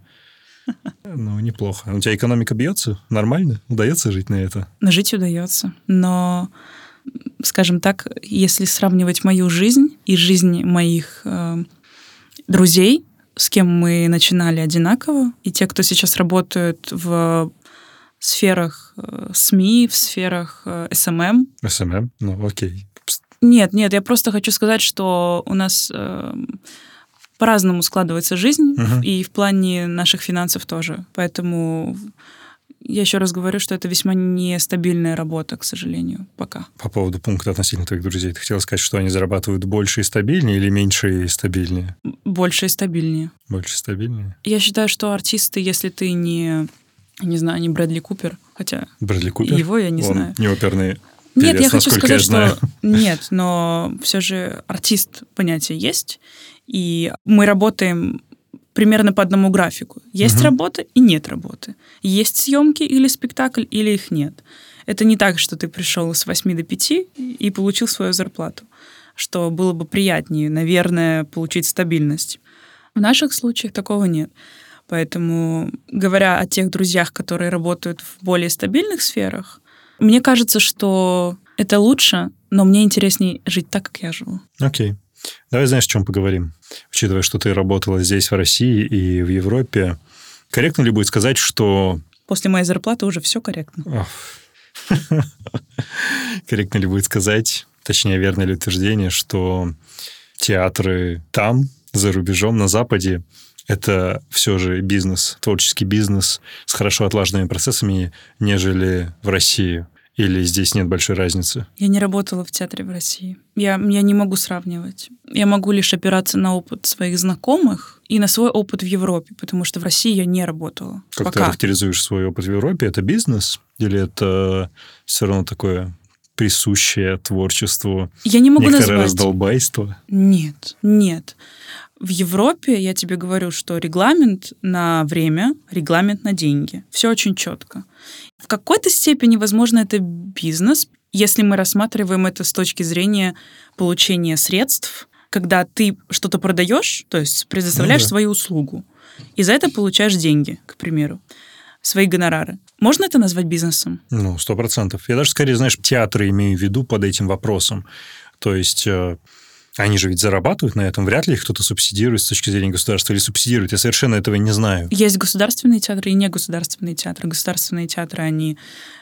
B: Ну, неплохо. У тебя экономика бьется? Нормально? Удается жить на это?
A: Жить удается. Но, скажем так, если сравнивать мою жизнь и жизнь моих э, друзей, с кем мы начинали одинаково, и те, кто сейчас работают в сферах э, СМИ, в сферах э, SMM.
B: SMM? Ну, окей.
A: Нет, нет, я просто хочу сказать, что у нас э, по-разному складывается жизнь, угу. и в плане наших финансов тоже. Поэтому я еще раз говорю, что это весьма нестабильная работа, к сожалению, пока.
B: По поводу пункта относительно твоих друзей, ты хотела сказать, что они зарабатывают больше и стабильнее или меньше и стабильнее?
A: Больше и стабильнее.
B: Больше и стабильнее?
A: Я считаю, что артисты, если ты не, не знаю, не Брэдли Купер, хотя
B: Брэдли Купер?
A: его я не
B: Он
A: знаю.
B: не оперный
A: нет,
B: я
A: хочу сказать,
B: я
A: что нет, но все же артист понятие есть, и мы работаем примерно по одному графику. Есть угу. работа и нет работы. Есть съемки или спектакль, или их нет. Это не так, что ты пришел с 8 до 5 и получил свою зарплату, что было бы приятнее, наверное, получить стабильность. В наших случаях такого нет. Поэтому, говоря о тех друзьях, которые работают в более стабильных сферах, мне кажется, что это лучше, но мне интереснее жить так, как я живу.
B: Окей. Okay. Давай, знаешь, о чем поговорим? Учитывая, что ты работала здесь, в России и в Европе, корректно ли будет сказать, что...
A: После моей зарплаты уже все корректно.
B: Корректно ли будет сказать, точнее, верно ли утверждение, что театры там, за рубежом, на Западе, это все же бизнес, творческий бизнес с хорошо отлаженными процессами, нежели в России? Или здесь нет большой разницы?
A: Я не работала в театре в России. Я, я не могу сравнивать. Я могу лишь опираться на опыт своих знакомых и на свой опыт в Европе, потому что в России я не работала.
B: Как
A: пока.
B: ты характеризуешь свой опыт в Европе? Это бизнес? Или это все равно такое присущее творчеству
A: я не могу
B: некоторое
A: назвать.
B: раздолбайство?
A: Нет, нет. В Европе я тебе говорю, что регламент на время, регламент на деньги. Все очень четко. В какой-то степени, возможно, это бизнес, если мы рассматриваем это с точки зрения получения средств, когда ты что-то продаешь, то есть предоставляешь ну, да. свою услугу, и за это получаешь деньги, к примеру, свои гонорары. Можно это назвать бизнесом?
B: Ну, сто процентов. Я даже скорее, знаешь, театры имею в виду под этим вопросом. То есть э, Они же ведь зарабатывают на этом. Вряд ли их кто-то субсидирует с точки зрения государства или субсидирует. Я совершенно этого не знаю.
A: Есть государственные театры и негосударственные театры. Государственные театры, они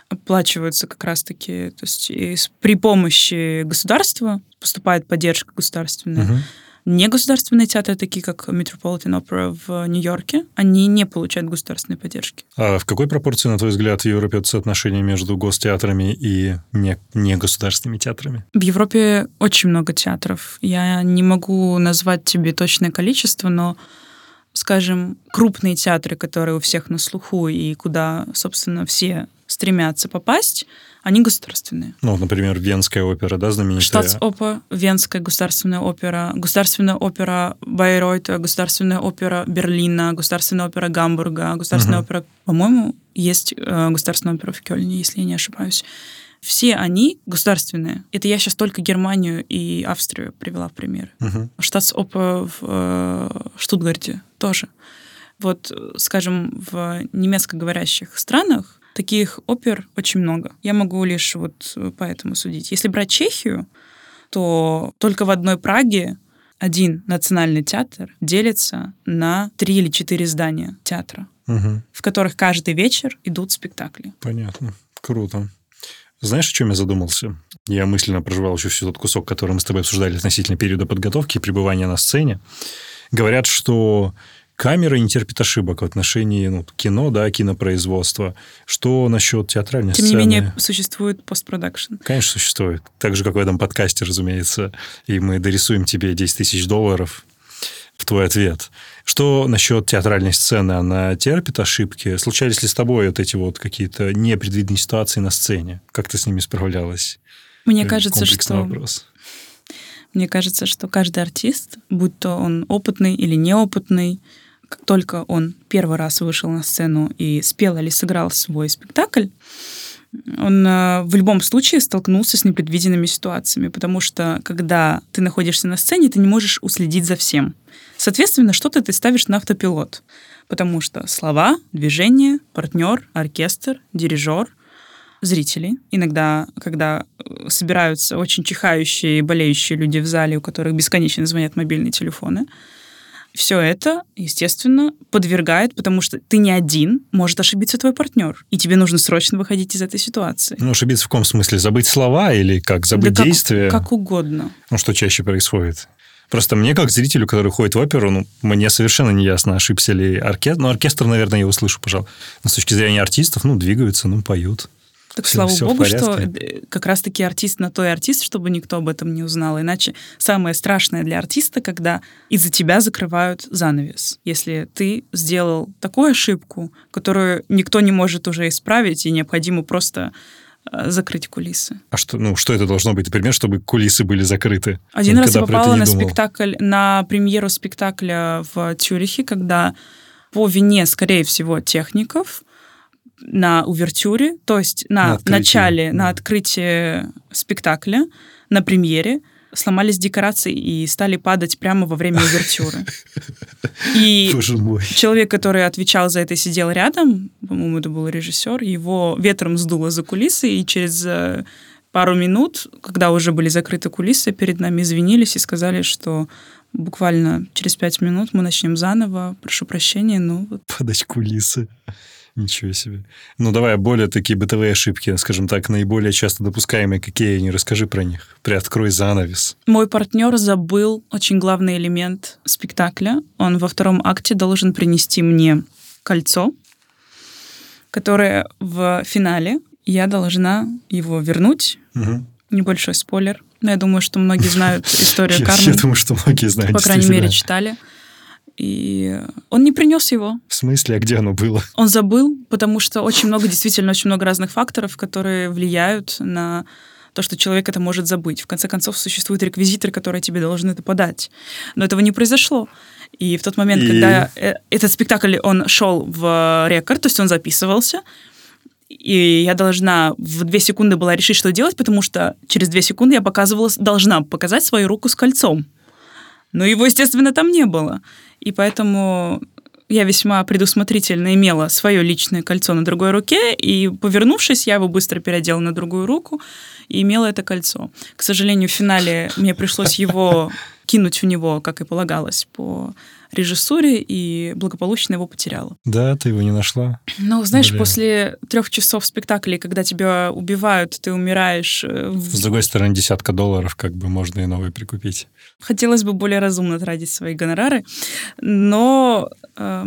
A: оплачиваются как раз-таки, то есть при помощи государства поступает поддержка государственная. Угу. Негосударственные театры, такие как Metropolitan Opera в Нью-Йорке, они не получают государственной поддержки.
B: А в какой пропорции, на твой взгляд, в Европе это соотношение между гостеатрами и не, негосударственными театрами?
A: В Европе очень много театров. Я не могу назвать тебе точное количество, но скажем, крупные театры, которые у всех на слуху и куда, собственно, все стремятся попасть, они государственные.
B: Ну, например, Венская опера, да, знаменитая?
A: Штатсопа, Венская государственная опера, Государственная опера Байройта, Государственная опера Берлина, Государственная опера Гамбурга, Государственная угу. опера, по-моему, есть э, Государственная опера в Кёльне, если я не ошибаюсь. Все они государственные. Это я сейчас только Германию и Австрию привела в пример. Угу. Штатсопа в э, Штутгарте тоже. Вот, скажем, в немецкоговорящих странах Таких опер очень много. Я могу лишь вот э, поэтому судить. Если брать Чехию, то только в одной Праге один национальный театр делится на три или четыре здания театра, угу. в которых каждый вечер идут спектакли.
B: Понятно. Круто. Знаешь, о чем я задумался? Я мысленно проживал еще всю тот кусок, который мы с тобой обсуждали относительно периода подготовки и пребывания на сцене. Говорят, что камера не терпит ошибок в отношении ну, кино, да, кинопроизводства. Что насчет театральной
A: Тем
B: сцены?
A: Тем не менее, существует постпродакшн.
B: Конечно, существует. Так же, как в этом подкасте, разумеется. И мы дорисуем тебе 10 тысяч долларов в твой ответ. Что насчет театральной сцены? Она терпит ошибки? Случались ли с тобой вот эти вот какие-то непредвиденные ситуации на сцене? Как ты с ними справлялась?
A: Мне кажется, что... Вопрос. Мне кажется, что каждый артист, будь то он опытный или неопытный, как только он первый раз вышел на сцену и спел или сыграл свой спектакль, он э, в любом случае столкнулся с непредвиденными ситуациями, потому что когда ты находишься на сцене, ты не можешь уследить за всем. Соответственно, что-то ты ставишь на автопилот, потому что слова, движение, партнер, оркестр, дирижер, зрители. Иногда, когда э, собираются очень чихающие и болеющие люди в зале, у которых бесконечно звонят мобильные телефоны, все это, естественно, подвергает, потому что ты не один, может ошибиться твой партнер, и тебе нужно срочно выходить из этой ситуации.
B: Ну, ошибиться в каком смысле? Забыть слова или как? Забыть да действия?
A: Как, как угодно.
B: Ну, что чаще происходит? Просто мне, как зрителю, который ходит в оперу, ну, мне совершенно не ясно, ошибся ли оркестр. Ну, оркестр, наверное, я услышу, пожалуй. Но с точки зрения артистов, ну, двигаются, ну, поют.
A: Так все, слава все богу, что э, как раз-таки артист на то и артист, чтобы никто об этом не узнал. Иначе самое страшное для артиста, когда из-за тебя закрывают занавес. Если ты сделал такую ошибку, которую никто не может уже исправить, и необходимо просто э, закрыть кулисы.
B: А что, ну, что это должно быть, например, чтобы кулисы были закрыты?
A: Один раз я попала на думал. спектакль, на премьеру спектакля в Тюрихе, когда по вине, скорее всего, техников на увертюре, то есть на, на начале, на открытии спектакля, на премьере, сломались декорации и стали падать прямо во время увертюры. И человек, который отвечал за это, сидел рядом, по-моему, это был режиссер, его ветром сдуло за кулисы, и через э, пару минут, когда уже были закрыты кулисы, перед нами извинились и сказали, что буквально через пять минут мы начнем заново, прошу прощения, ну.
B: Падать кулисы. Ничего себе. Ну, давай более такие бытовые ошибки, скажем так, наиболее часто допускаемые, какие они, расскажи про них. Приоткрой занавес.
A: Мой партнер забыл очень главный элемент спектакля. Он во втором акте должен принести мне кольцо, которое в финале я должна его вернуть. Угу. Небольшой спойлер. Но я думаю, что многие знают историю Кармен.
B: Я думаю, что многие знают.
A: По крайней мере, читали и он не принес его.
B: В смысле, а где оно было?
A: Он забыл, потому что очень много, действительно, очень много разных факторов, которые влияют на то, что человек это может забыть. В конце концов, существуют реквизиторы, которые тебе должны это подать. Но этого не произошло. И в тот момент, и... когда э, этот спектакль, он шел в рекорд, то есть он записывался, и я должна в две секунды была решить, что делать, потому что через две секунды я показывала, должна показать свою руку с кольцом. Но его, естественно, там не было. И поэтому я весьма предусмотрительно имела свое личное кольцо на другой руке, и, повернувшись, я его быстро переодела на другую руку, и имела это кольцо. К сожалению, в финале мне пришлось его кинуть в него, как и полагалось, по режиссуре, и благополучно его потеряла.
B: Да, ты его не нашла?
A: Ну, знаешь, Блин. после трех часов спектакля, когда тебя убивают, ты умираешь... Э,
B: в... С другой стороны, десятка долларов, как бы можно и новый прикупить.
A: Хотелось бы более разумно тратить свои гонорары, но э,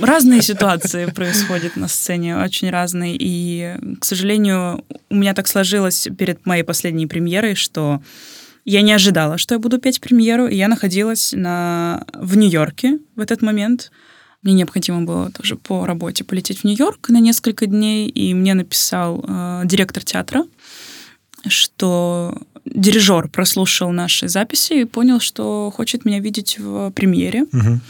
A: разные ситуации происходят на сцене, очень разные. И, к сожалению, у меня так сложилось перед моей последней премьерой, что я не ожидала, что я буду петь премьеру, и я находилась на... в Нью-Йорке в этот момент. Мне необходимо было тоже по работе полететь в Нью-Йорк на несколько дней, и мне написал э, директор театра, что дирижер прослушал наши записи и понял, что хочет меня видеть в премьере.
B: Угу.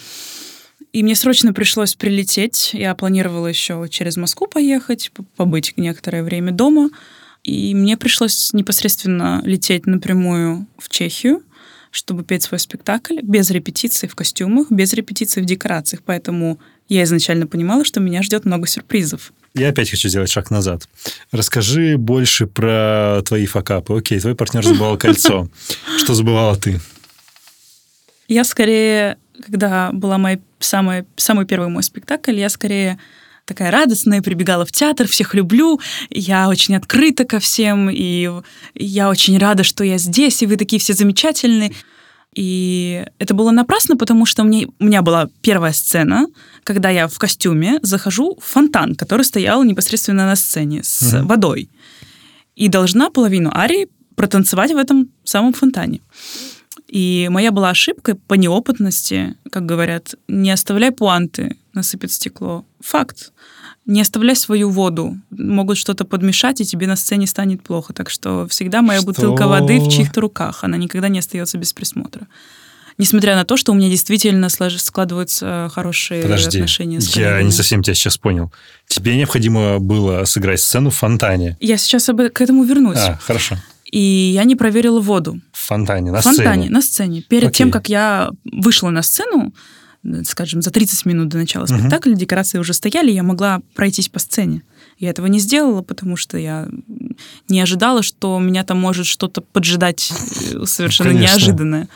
A: И мне срочно пришлось прилететь. Я планировала еще через Москву поехать, побыть некоторое время дома. И мне пришлось непосредственно лететь напрямую в Чехию, чтобы петь свой спектакль без репетиций в костюмах, без репетиций в декорациях. Поэтому я изначально понимала, что меня ждет много сюрпризов.
B: Я опять хочу сделать шаг назад. Расскажи больше про твои факапы. Окей, твой партнер забывал кольцо. Что забывала ты?
A: Я скорее, когда была моя самая, самый первый мой спектакль, я скорее такая радостная, прибегала в театр, всех люблю, я очень открыта ко всем, и я очень рада, что я здесь, и вы такие все замечательные. И это было напрасно, потому что мне, у меня была первая сцена, когда я в костюме захожу в фонтан, который стоял непосредственно на сцене с угу. водой. И должна половину арии протанцевать в этом самом фонтане. И моя была ошибка по неопытности, как говорят, не оставляй пуанты, насыпет стекло. Факт. Не оставляй свою воду. Могут что-то подмешать, и тебе на сцене станет плохо. Так что всегда моя что? бутылка воды в чьих-то руках. Она никогда не остается без присмотра. Несмотря на то, что у меня действительно складываются хорошие
B: Подожди,
A: отношения с
B: коллегами. я не совсем тебя сейчас понял. Тебе необходимо было сыграть сцену в фонтане.
A: Я сейчас к этому вернусь.
B: А, хорошо.
A: И я не проверила воду.
B: В фонтане, на
A: фонтане, сцене? на сцене. Перед Окей. тем, как я вышла на сцену, скажем, за 30 минут до начала угу. спектакля декорации уже стояли, я могла пройтись по сцене. Я этого не сделала, потому что я не ожидала, что меня там может что-то поджидать э, совершенно ну, неожиданное.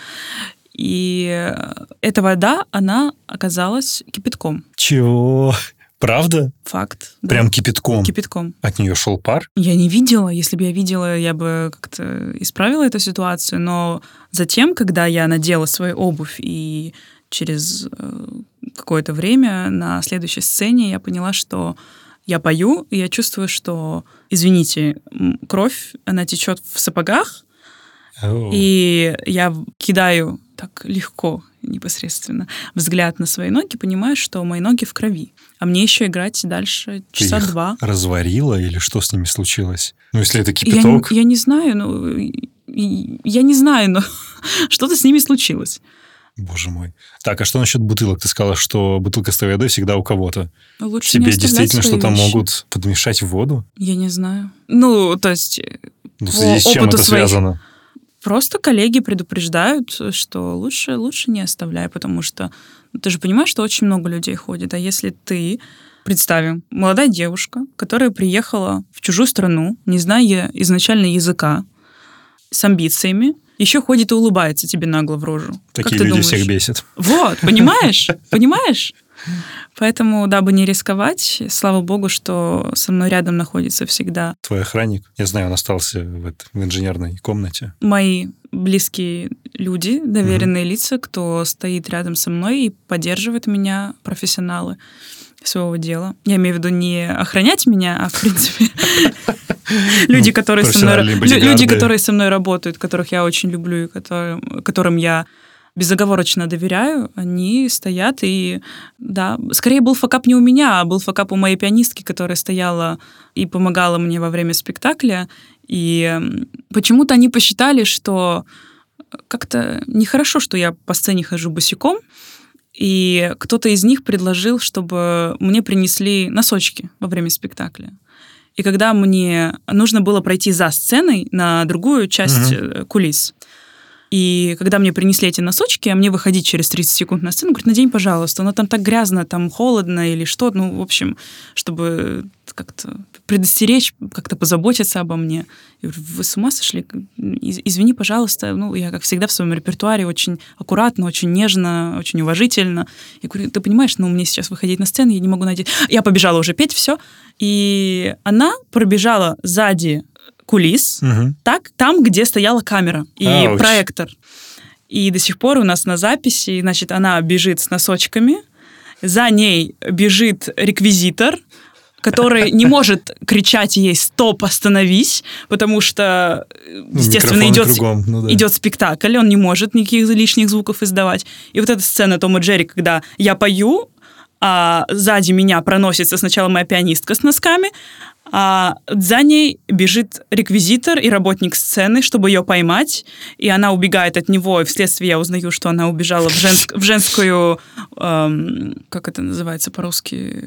A: И эта вода, она оказалась кипятком.
B: Чего? Правда?
A: Факт.
B: Да. Прям кипятком?
A: Кипятком.
B: От нее шел пар?
A: Я не видела. Если бы я видела, я бы как-то исправила эту ситуацию. Но затем, когда я надела свою обувь и через э, какое-то время на следующей сцене я поняла, что я пою, и я чувствую, что, извините, кровь, она течет в сапогах, oh. и я кидаю так легко, непосредственно, взгляд на свои ноги, понимаю, что мои ноги в крови. А мне еще играть дальше часа
B: Ты их
A: два.
B: разварила или что с ними случилось? Ну, если это кипяток...
A: Я, я не знаю, ну, я не знаю, но что-то с ними случилось.
B: Боже мой. Так, а что насчет бутылок? Ты сказала, что бутылка с твоей водой всегда у кого-то.
A: Лучше
B: Тебе действительно что-то могут подмешать в воду?
A: Я не знаю. Ну, то есть...
B: Ну, в связи с чем это своих... связано?
A: Просто коллеги предупреждают, что лучше, лучше не оставляй, потому что ты же понимаешь, что очень много людей ходит. А если ты, представим, молодая девушка, которая приехала в чужую страну, не зная изначально языка, с амбициями, еще ходит и улыбается тебе нагло в рожу.
B: Такие
A: как ты
B: люди
A: думаешь?
B: всех бесят.
A: Вот, понимаешь? Понимаешь? Поэтому, дабы не рисковать, слава богу, что со мной рядом находится всегда...
B: Твой охранник? Я знаю, он остался в, это, в инженерной комнате.
A: Мои близкие люди, доверенные угу. лица, кто стоит рядом со мной и поддерживает меня, профессионалы своего дела. Я имею в виду не охранять меня, а в принципе люди, которые со мной люди, которые со мной работают, которых я очень люблю и которым я безоговорочно доверяю, они стоят и, да, скорее был факап не у меня, а был факап у моей пианистки, которая стояла и помогала мне во время спектакля, и почему-то они посчитали, что как-то нехорошо, что я по сцене хожу босиком, и кто-то из них предложил, чтобы мне принесли носочки во время спектакля. И когда мне нужно было пройти за сценой на другую часть угу. кулис, и когда мне принесли эти носочки, а мне выходить через 30 секунд на сцену, говорит, надень, пожалуйста, но там так грязно, там холодно или что, ну, в общем, чтобы как-то предостеречь, как-то позаботиться обо мне. Я говорю, вы с ума сошли? Извини, пожалуйста. Ну, я, как всегда, в своем репертуаре очень аккуратно, очень нежно, очень уважительно. Я говорю, ты понимаешь, ну, мне сейчас выходить на сцену, я не могу найти... Я побежала уже петь, все. И она пробежала сзади кулис, угу. так, там, где стояла камера и Ауч. проектор. И до сих пор у нас на записи, значит, она бежит с носочками, за ней бежит реквизитор, который не может кричать ей «стоп, остановись», потому что, ну, естественно, идет, ну, да. идет спектакль, он не может никаких лишних звуков издавать. И вот эта сцена Тома Джерри, когда я пою, а сзади меня проносится сначала моя пианистка с носками, а за ней бежит реквизитор и работник сцены, чтобы ее поймать, и она убегает от него, и вследствие я узнаю, что она убежала в, женск, в женскую, эм, как это называется по-русски?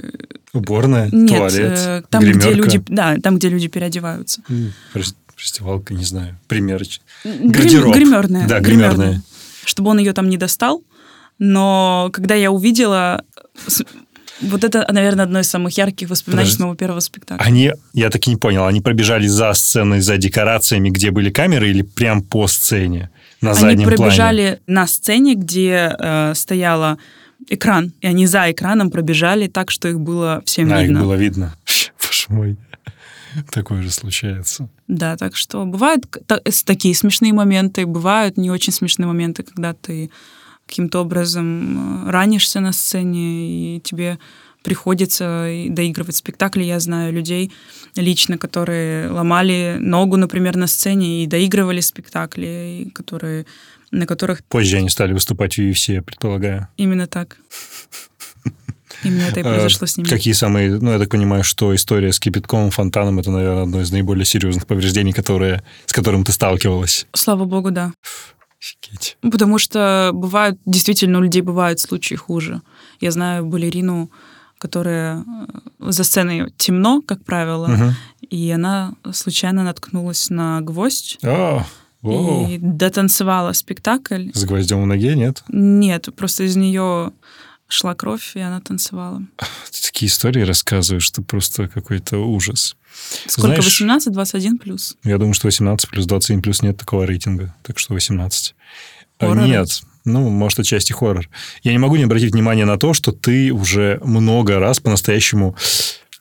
B: Уборная,
A: Нет,
B: туалет,
A: э, там, гримерка. где люди, да, там, где люди переодеваются.
B: Фестивалка, не знаю, примерочная.
A: Гардероб. Гримерная.
B: Да, гримерная. гримерная.
A: Чтобы он ее там не достал. Но когда я увидела вот это, наверное, одно из самых ярких воспоминаний Подожди. моего первого спектакля.
B: Они, я так и не понял, они пробежали за сценой, за декорациями, где были камеры, или прям по сцене, на они заднем
A: плане? Они пробежали на сцене, где э, стояла экран, и они за экраном пробежали так, что их было всем
B: а,
A: видно.
B: их было видно. Боже мой. Такое же случается.
A: Да, так что бывают такие смешные моменты, бывают не очень смешные моменты, когда ты каким-то образом э, ранишься на сцене, и тебе приходится доигрывать спектакли. Я знаю людей лично, которые ломали ногу, например, на сцене и доигрывали спектакли, которые, на которых...
B: Позже они стали выступать в UFC, я предполагаю.
A: Именно так. Именно это и а, произошло с ними.
B: Какие самые... Ну, я так понимаю, что история с кипятком, фонтаном — это, наверное, одно из наиболее серьезных повреждений, которые, с которым ты сталкивалась.
A: Слава богу, да.
B: Офигеть.
A: Потому что бывают, действительно, у людей бывают случаи хуже. Я знаю балерину, которая э, за сценой темно, как правило, угу. и она случайно наткнулась на гвоздь.
B: О,
A: и дотанцевала спектакль.
B: С гвоздем в ноге, нет?
A: Нет, просто из нее шла кровь, и она танцевала.
B: Ты такие истории рассказываешь, что просто какой-то ужас.
A: Сколько? Знаешь, 18, 21 плюс?
B: Я думаю, что 18 плюс, 21 плюс нет такого рейтинга, так что 18.
A: А, хоррор?
B: Нет, ну, может, отчасти хоррор. Я не могу не обратить внимание на то, что ты уже много раз по-настоящему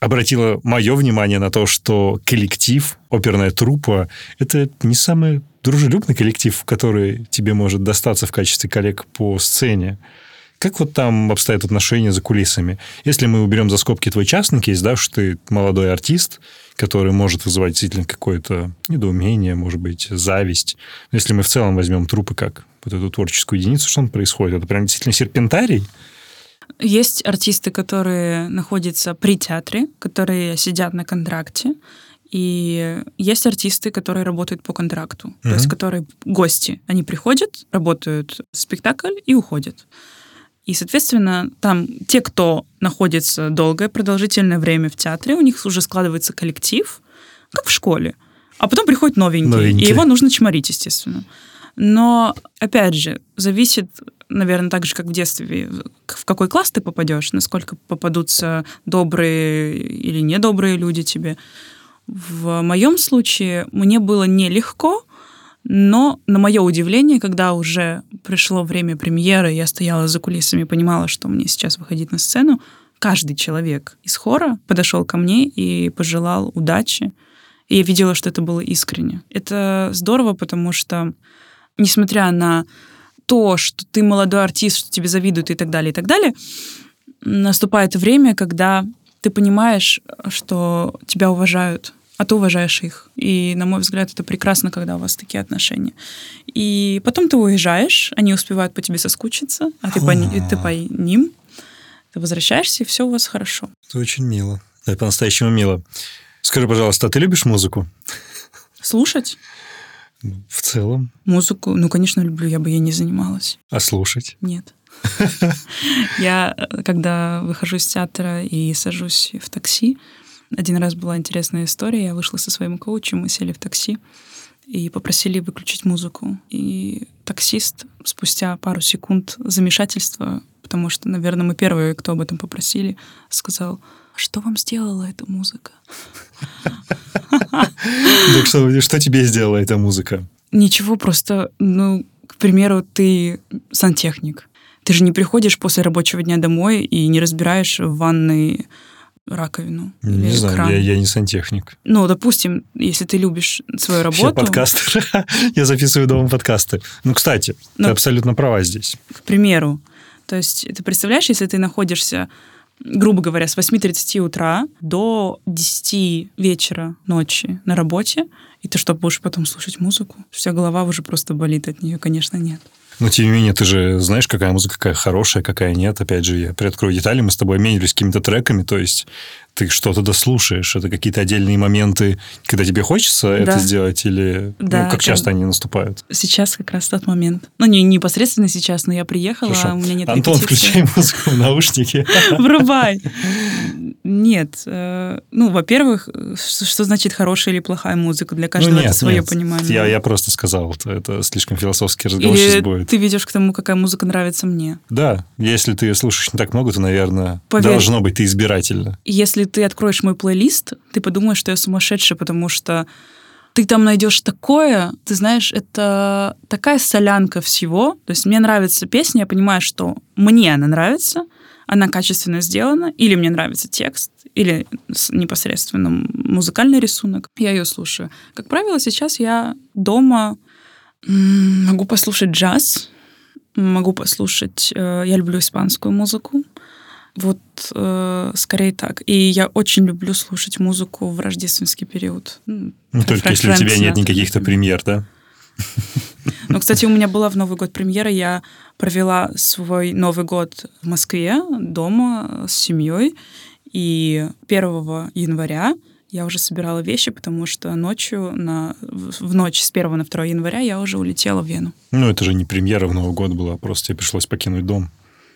B: обратила мое внимание на то, что коллектив, оперная труппа, это не самый дружелюбный коллектив, который тебе может достаться в качестве коллег по сцене. Как вот там обстоят отношения за кулисами? Если мы уберем за скобки твой частный кейс, да, что ты молодой артист, который может вызывать действительно какое-то недоумение, может быть, зависть. Если мы в целом возьмем трупы как вот эту творческую единицу, что там происходит? Это прям действительно серпентарий?
A: Есть артисты, которые находятся при театре, которые сидят на контракте, и есть артисты, которые работают по контракту, mm-hmm. то есть которые гости. Они приходят, работают спектакль и уходят. И, соответственно, там те, кто находится долгое, продолжительное время в театре, у них уже складывается коллектив, как в школе. А потом приходит новенький, новенький. и его нужно чморить, естественно. Но, опять же, зависит, наверное, так же, как в детстве, в какой класс ты попадешь, насколько попадутся добрые или недобрые люди тебе. В моем случае мне было нелегко, но, на мое удивление, когда уже пришло время премьеры, я стояла за кулисами и понимала, что мне сейчас выходить на сцену, каждый человек из хора подошел ко мне и пожелал удачи. И я видела, что это было искренне. Это здорово, потому что, несмотря на то, что ты молодой артист, что тебе завидуют и так далее, и так далее, наступает время, когда ты понимаешь, что тебя уважают, а ты уважаешь их. И, на мой взгляд, это прекрасно, когда у вас такие отношения. И потом ты уезжаешь, они успевают по тебе соскучиться, а ты по, ты по ним. Ты возвращаешься, и все у вас хорошо.
B: Это очень мило. Это по-настоящему мило. Скажи, пожалуйста, а ты любишь музыку?
A: Слушать?
B: В целом.
A: Музыку, ну, конечно, люблю, я бы ей не занималась.
B: А слушать?
A: Нет. Я, когда выхожу из театра и сажусь в такси, один раз была интересная история. Я вышла со своим коучем, мы сели в такси и попросили выключить музыку. И таксист спустя пару секунд замешательства, потому что, наверное, мы первые, кто об этом попросили, сказал, что вам сделала эта музыка?
B: Так что, что тебе сделала эта музыка?
A: Ничего, просто, ну, к примеру, ты сантехник. Ты же не приходишь после рабочего дня домой и не разбираешь в ванной раковину.
B: Не знаю,
A: кран.
B: я, я не сантехник.
A: Ну, допустим, если ты любишь свою
B: Я
A: работу,
B: подкастер. Я записываю дома подкасты. Ну, кстати, ты
A: Ну.
B: абсолютно права здесь.
A: к примеру, то есть ты представляешь, если ты находишься, грубо говоря, с 8.30 утра до 10 вечера ночи на работе, и ты что, будешь потом слушать музыку? Вся голова уже просто болит от нее, конечно, нет.
B: Но, тем не менее, ты же знаешь, какая музыка, какая хорошая, какая нет. Опять же, я приоткрою детали, мы с тобой обменивались какими-то треками, то есть ты что-то дослушаешь, это какие-то отдельные моменты, когда тебе хочется это
A: Да.
B: сделать, или
A: Да,
B: ну, как
A: это-
B: часто они наступают?
A: Сейчас как раз тот момент. Ну, не непосредственно сейчас, но я приехала,
B: Хорошо.
A: а у меня нет
B: Антон,
A: репетиции.
B: включай музыку в наушники.
A: Врубай. Нет. э, Ну, во-первых, что значит хорошая или плохая музыка? Для каждого
B: Ну,
A: это
B: нет,
A: свое
B: нет.
A: понимание.
B: Я, я просто сказал, это, это слишком философский разговор сейчас
A: Или
B: будет.
A: ты ведешь к тому, какая музыка нравится мне.
B: Да, если ты слушаешь не так много, то, наверное,
A: Поверь.
B: должно быть ты избирательно.
A: Если ты откроешь мой плейлист, ты подумаешь, что я сумасшедшая, потому что ты там найдешь такое, ты знаешь, это такая солянка всего. То есть мне нравится песня, я понимаю, что мне она нравится, она качественно сделана, или мне нравится текст, или непосредственно музыкальный рисунок. Я ее слушаю. Как правило, сейчас я дома могу послушать джаз, могу послушать... э, Я люблю испанскую музыку. Вот э, скорее так. И я очень люблю слушать музыку в рождественский период. М,
B: Ну, только если у тебя нет никаких-то премьер, да?
A: Ну, кстати, у меня была в Новый год премьера. Я провела свой Новый год в Москве дома с семьей. И 1 января я уже собирала вещи, потому что ночью, на, в ночь с 1 на 2 января я уже улетела в Вену.
B: Ну, это же не премьера в Новый год была, просто тебе пришлось покинуть дом.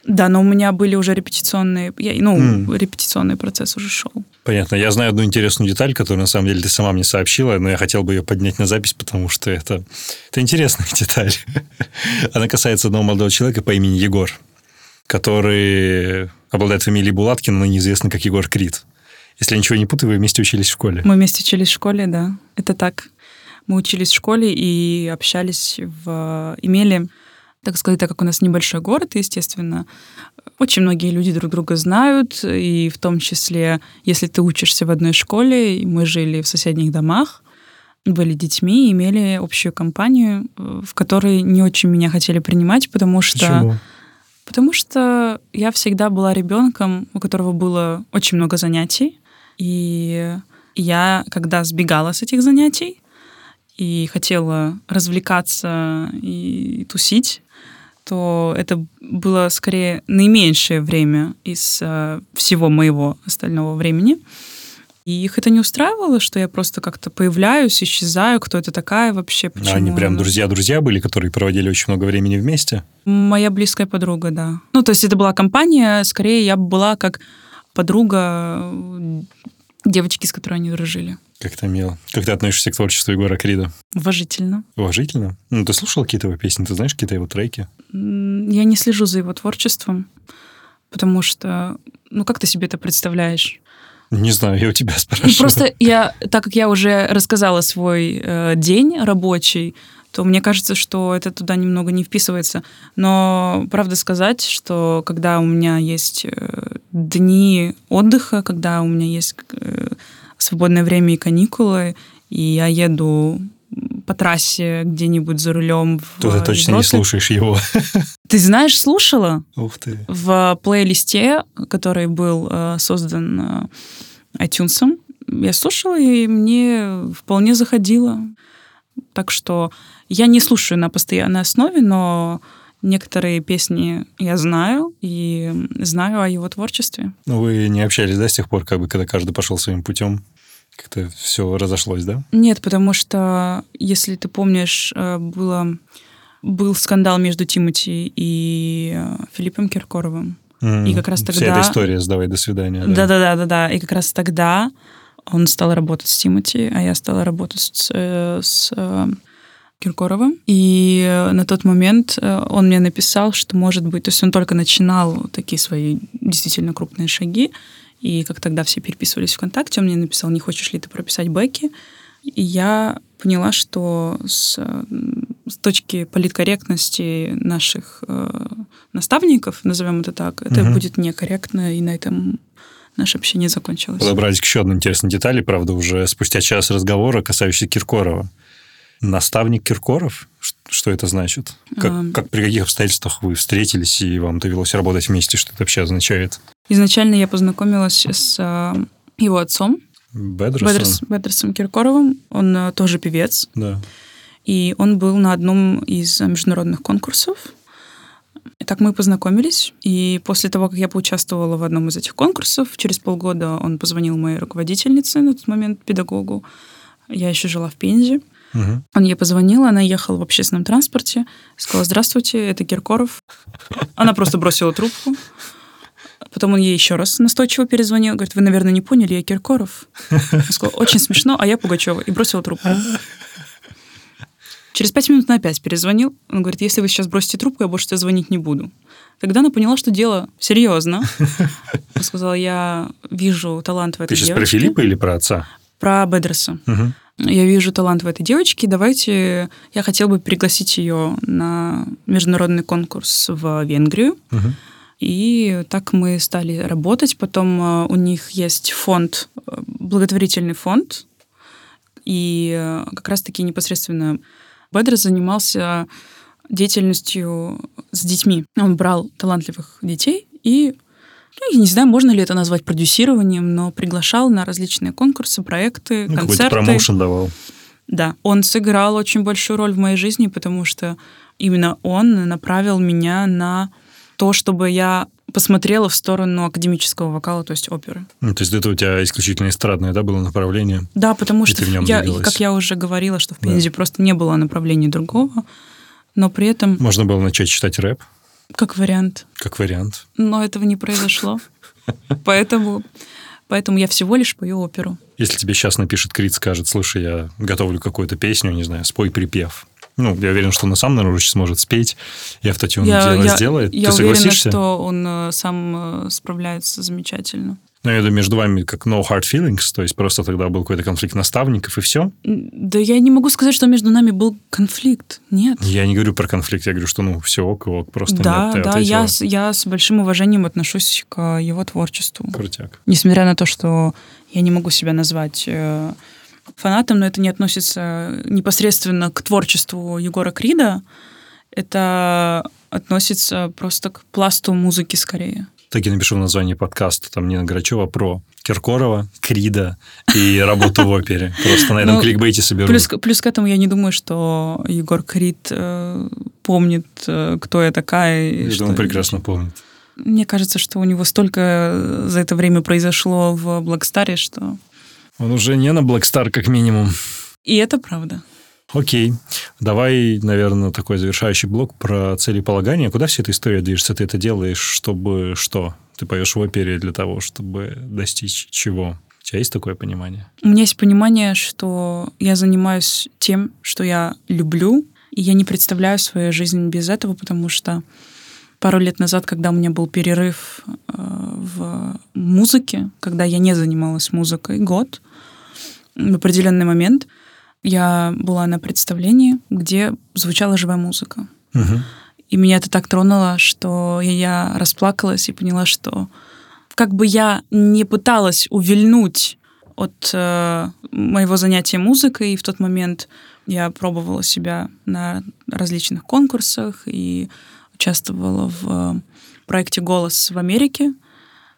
A: Да, но у меня были уже репетиционные... Я, ну,
B: М.
A: репетиционный процесс уже шел.
B: Понятно. Я знаю одну интересную деталь, которую на самом деле ты сама мне сообщила, но я хотел бы ее поднять на запись, потому что это, это интересная деталь. Она касается одного молодого человека по имени Егор, который обладает фамилией Булаткин, но неизвестно как Егор Крид. Если я ничего не путаю, вы вместе учились в школе.
A: Мы вместе учились в школе, да. Это так. Мы учились в школе и общались в... Имели, так сказать, так как у нас небольшой город, естественно, очень многие люди друг друга знают, и в том числе, если ты учишься в одной школе, и мы жили в соседних домах, были детьми, имели общую компанию, э, в которой не очень меня хотели принимать, потому что...
B: Почему?
A: Потому что я всегда была ребенком, у которого было очень много занятий. И я, когда сбегала с этих занятий и хотела развлекаться и тусить, то это было скорее наименьшее время из э, всего моего остального времени. И их это не устраивало, что я просто как-то появляюсь, исчезаю, кто это такая вообще,
B: А
A: почему...
B: они прям друзья-друзья были, которые проводили очень много времени вместе?
A: Моя близкая подруга, да. Ну, то есть это была компания, скорее я была как подруга э, девочки, с которой они дружили.
B: Как то мило. Как ты относишься к творчеству Егора Крида?
A: Уважительно.
B: Уважительно? Ну, ты слушал какие-то его песни? Ты знаешь какие-то его треки?
A: Я не слежу за его творчеством, потому что, ну, как ты себе это представляешь?
B: Не знаю, я у тебя
A: Ну,
B: спрашиваю.
A: Просто я, так как я уже рассказала свой э, день рабочий, то мне кажется, что это туда немного не вписывается. Но правда сказать, что когда у меня есть э, дни отдыха, когда у меня есть э, свободное время и каникулы, и я еду по трассе где-нибудь за рулем в
B: То ты точно не
A: Европе.
B: слушаешь его.
A: Ты знаешь, слушала?
B: Ух ты.
A: В плейлисте, который был э, создан э, iTunes, я слушала, и мне вполне заходило. Так что я не слушаю на постоянной основе, но некоторые песни я знаю и знаю о его творчестве.
B: Ну, вы не общались, да, с тех пор, как бы, когда каждый пошел своим путем? Как-то все разошлось, да?
A: Нет, потому что, если ты помнишь, э, было, был скандал между Тимати и э, Филиппом Киркоровым.
B: М,
A: И как раз
B: Вся
A: тогда-
B: эта история с «давай, до свидания».
A: Да, да, да, да, да. И как раз тогда он стал работать с Тимати, а я стала работать с, э, с, Киркорова. И на тот момент он мне написал, что, может быть, то есть он только начинал такие свои действительно крупные шаги, и как тогда все переписывались ВКонтакте, он мне написал, не хочешь ли ты прописать бэки? И я поняла, что с, с точки политкорректности наших э, наставников, назовем это так, это угу. будет некорректно, и на этом наше общение закончилось.
B: Подобрались к еще одной интересной детали, правда, уже спустя час разговора, касающейся Киркорова. Наставник Киркоров? Что это значит? Как, а... как при каких обстоятельствах вы встретились и вам довелось работать вместе? Что это вообще означает?
A: Изначально я познакомилась с а, его отцом.
B: Бедросом?
A: Бедрос, Бедросом Киркоровым. Он а, тоже певец.
B: Да.
A: И он был на одном из международных конкурсов. И так мы познакомились. И после того, как я поучаствовала в одном из этих конкурсов, через полгода он позвонил моей руководительнице на тот момент, педагогу. Я еще жила в Пензе. Угу. Он ей позвонил, она ехала в общественном транспорте, сказала, здравствуйте, это Киркоров. Она просто бросила трубку. Потом он ей еще раз настойчиво перезвонил, говорит, вы, наверное, не поняли, я Киркоров. Он сказал, очень смешно, а я Пугачева. И бросила трубку. Через пять минут на опять перезвонил. Он говорит, если вы сейчас бросите трубку, я больше тебе звонить не буду. Тогда она поняла, что дело серьезно. Она сказала, я вижу талант в этой
B: девочке.
A: Ты
B: сейчас про Филиппа или про отца?
A: Про Бедреса. Угу. Я вижу талант в этой девочке. Давайте я хотел бы пригласить ее на международный конкурс в Венгрию. Угу. И так мы стали работать. Потом э, у них есть фонд, э, благотворительный фонд. И э, как раз-таки непосредственно Бедр занимался деятельностью с детьми. Он брал талантливых детей и ну, я не знаю, можно ли это назвать продюсированием, но приглашал на различные конкурсы, проекты, ну, концерты.
B: Какой-то промоушен давал.
A: Да, он сыграл очень большую роль в моей жизни, потому что именно он направил меня на то, чтобы я посмотрела в сторону академического вокала, то есть оперы.
B: Ну, то есть это у тебя исключительно эстрадное, да, было направление?
A: Да, потому что, я, как я уже говорила, что в Пензе да. просто не было направления другого, но при этом...
B: Можно было начать читать рэп?
A: Как вариант.
B: Как вариант.
A: Но этого не произошло. Поэтому, поэтому я всего лишь пою оперу.
B: Если тебе сейчас напишет Крит, скажет, слушай, я готовлю какую-то песню, не знаю, спой припев. Ну, я уверен, что он сам, наверное, уже сможет спеть, и автотюн я, дело я, сделает.
A: Я
B: Ты
A: уверена,
B: согласишься?
A: что он э, сам э, справляется замечательно.
B: Ну, я думаю, между вами как no hard feelings, то есть просто тогда был какой-то конфликт наставников, и все?
A: Да я не могу сказать, что между нами был конфликт. Нет.
B: Я не говорю про конфликт, я говорю, что ну все ок, ок, просто
A: да,
B: нет,
A: Да, я, я с большим уважением отношусь к его творчеству.
B: Крутяк.
A: Несмотря на то, что я не могу себя назвать э, фанатом, но это не относится непосредственно к творчеству Егора Крида, это относится просто к пласту музыки скорее
B: так и напишу в названии подкаста, там Нина Грачева про Киркорова, Крида и работу в опере. Просто на этом ну, кликбейте соберу.
A: Плюс, плюс к этому я не думаю, что Егор Крид э, помнит, э, кто я такая.
B: Я
A: что...
B: думаю, прекрасно помнит.
A: Мне кажется, что у него столько за это время произошло в Блэкстаре, что...
B: Он уже не на Блэкстар, как минимум.
A: И это правда.
B: Окей. Давай, наверное, такой завершающий блок про целеполагание. Куда вся эта история движется? Ты это делаешь, чтобы что? Ты поешь в опере для того, чтобы достичь чего? У тебя есть такое понимание?
A: У меня есть понимание, что я занимаюсь тем, что я люблю, и я не представляю свою жизнь без этого, потому что пару лет назад, когда у меня был перерыв э, в музыке, когда я не занималась музыкой год, в определенный момент – я была на представлении, где звучала живая музыка. Угу. И меня это так тронуло, что я расплакалась и поняла, что как бы я не пыталась увильнуть от э, моего занятия музыкой, и в тот момент я пробовала себя на различных конкурсах и участвовала в проекте «Голос» в Америке.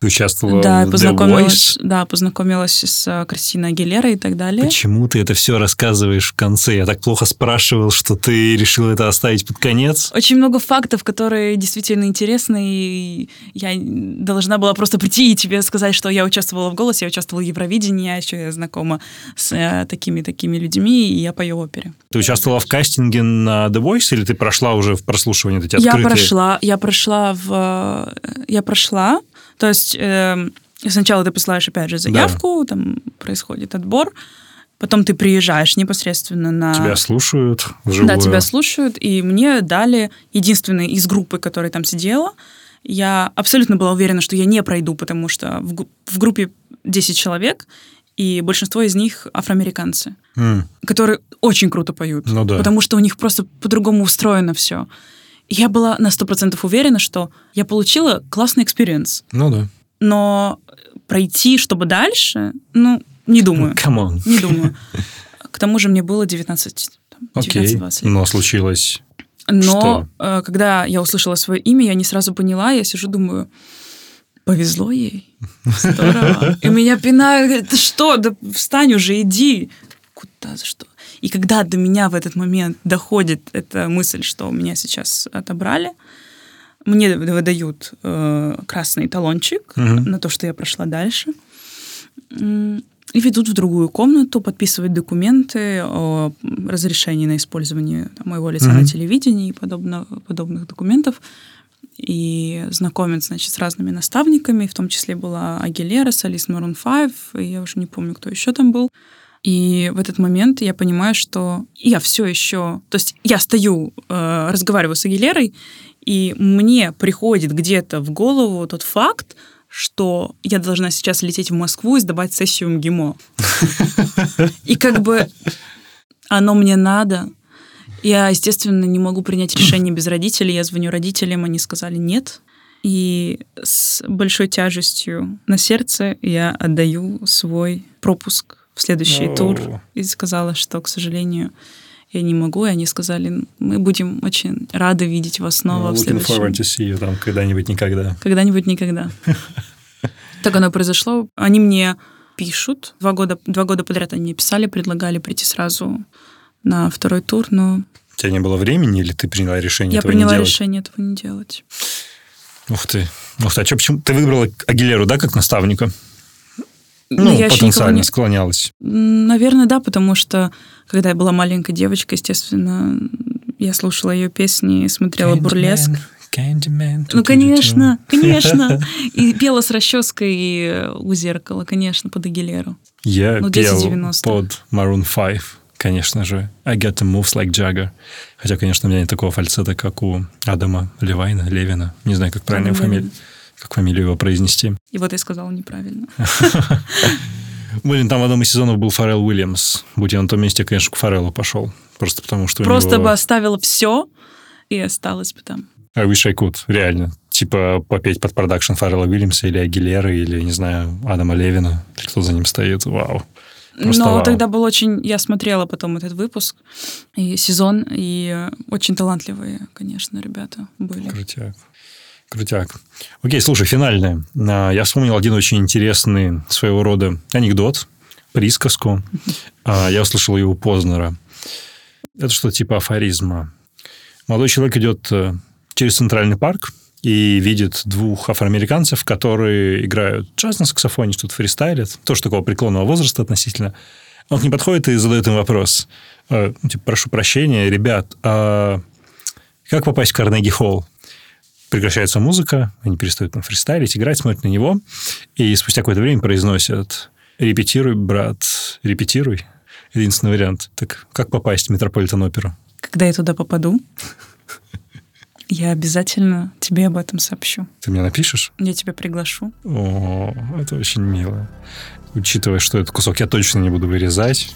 B: Ты участвовала
A: да,
B: в
A: познакомилась, The Voice? Да, познакомилась с э, Кристиной Агилерой и так далее.
B: Почему ты это все рассказываешь в конце? Я так плохо спрашивал, что ты решил это оставить под конец.
A: Очень много фактов, которые действительно интересны, и я должна была просто прийти и тебе сказать, что я участвовала в «Голосе», я участвовала в Евровидении, а еще я знакома с э, такими-такими людьми, и я пою опере.
B: Ты участвовала в кастинге на The Voice, или ты прошла уже в прослушивание эти открытые?
A: Я прошла, я прошла в... Э, я прошла, то есть э, сначала ты посылаешь, опять же, заявку, да. там происходит отбор, Потом ты приезжаешь непосредственно на...
B: Тебя слушают вживую.
A: Да, тебя слушают, и мне дали единственный из группы, которая там сидела. Я абсолютно была уверена, что я не пройду, потому что в, в группе 10 человек, и большинство из них афроамериканцы,
B: Mm.
A: которые очень круто поют.
B: Ну да.
A: Потому что у них просто по-другому устроено все. Я была на 100% уверена, что я получила классный experience.
B: Ну да.
A: Но пройти, чтобы дальше, ну, не думаю.
B: Come on.
A: Не думаю. К тому же мне было 19, там,
B: Окей.
A: 19-20 лет.
B: Но случилось...
A: Но
B: Что?
A: э, когда я услышала свое имя, я не сразу поняла, я сижу, думаю, повезло ей. Здорово. И меня пинают, говорят, ты что, да встань уже, иди. Куда, за что? И когда до меня в этот момент доходит эта мысль, что меня сейчас отобрали, мне выдают э, красный талончик
B: Мгм.
A: на то, что я прошла дальше. И ведут в другую комнату, подписывают документы о разрешении на использование там, моего лица
B: Мгм.
A: на телевидении и подобно, подобных документов. И знакомят, значит, с разными наставниками, в том числе была Агилера, Солис Марун 5, и я уже не помню, кто еще там был. И в этот момент я понимаю, что я все еще... То есть я стою, э, разговариваю с Агилерой, и мне приходит где-то в голову тот факт, что я должна сейчас лететь в Москву и сдавать сессию МГИМО. И как бы оно мне надо. Я, естественно, не могу принять решение без родителей. Я звоню родителям, они сказали нет. И с большой тяжестью на сердце я отдаю свой пропуск в следующий
B: О.
A: тур. И сказала, что, к сожалению, я не могу. И они сказали, мы будем очень рады видеть вас снова в
B: Ну, Looking
A: следующем
B: forward to see you там когда-нибудь никогда.
A: когда-нибудь никогда. Так оно произошло. Они мне пишут. Два года, два года подряд они мне писали, предлагали прийти сразу на второй тур, но
B: У тебя не было времени или ты приняла решение
A: я
B: этого
A: приняла
B: не делать?
A: решение этого не делать.
B: Ух ты. Ух ты. А чё, почему? Ты выбрала Агилеру, да, как наставника?
A: Ну,
B: Ну,
A: я
B: потенциально
A: не...
B: склонялась.
A: Наверное, да, потому что когда я была маленькой девочкой, естественно, я слушала ее песни, смотрела бурлеск.
B: Candyman.
A: Ну, конечно, конечно. И пела с расческой и у зеркала, конечно, под Агилеру.
B: Я
A: Ну,
B: пел
A: 90-х.
B: под Maroon 5, конечно же. I get the moves like Jagger. Хотя, конечно, у меня нет такого фальцета, как у Адама Левайна, Левина. Не знаю, как правильно
A: Левин.
B: Как фамилию его произнести.
A: И вот я сказала неправильно.
B: Блин, там в одном из сезонов был Фаррелл Уильямс. Будь я на том месте, конечно, к Фарреллу пошел. Просто потому, что
A: Просто
B: него...
A: бы оставила все и осталась бы там.
B: I wish I could, реально. Типа попеть под продакшн Фаррелла Уильямса или Агилеры, или, не знаю, Адама Левина. Кто за ним стоит. Вау. Просто
A: Но
B: вау.
A: тогда был очень... Я смотрела потом этот выпуск и сезон, и очень талантливые, конечно, ребята были.
B: Крутяк. Крутяк. Окей, слушай, финальное. А, Я вспомнил один очень интересный своего рода анекдот, присказку. А, Я услышал у Познера. Это что типа афоризма. Молодой человек идет э, через центральный парк и видит двух афроамериканцев, которые играют джаз на саксофоне, что-то фристайлят. Тоже такого преклонного возраста относительно. Он к ним подходит и задает им вопрос. Э, ну, типа, прошу прощения, ребят, а как попасть в Карнеги-холл? Прекращается музыка, они перестают там фристайлить, играть, смотрят на него, и спустя какое-то время произносят «Репетируй, брат, репетируй». Единственный вариант. Так как попасть в Метрополитен-оперу?
A: Когда я туда попаду, я обязательно тебе об этом сообщу.
B: Ты мне напишешь?
A: Я тебя приглашу.
B: О, это очень мило. Учитывая, что этот кусок я точно не буду вырезать.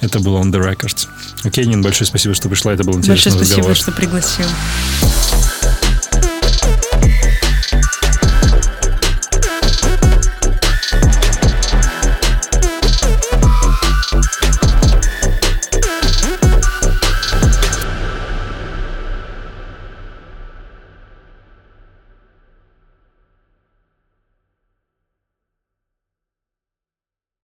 B: Это было on the record. Окей, Нин, большое спасибо, что пришла. Это был интересный
A: Большое спасибо,
B: разговор.
A: что пригласил.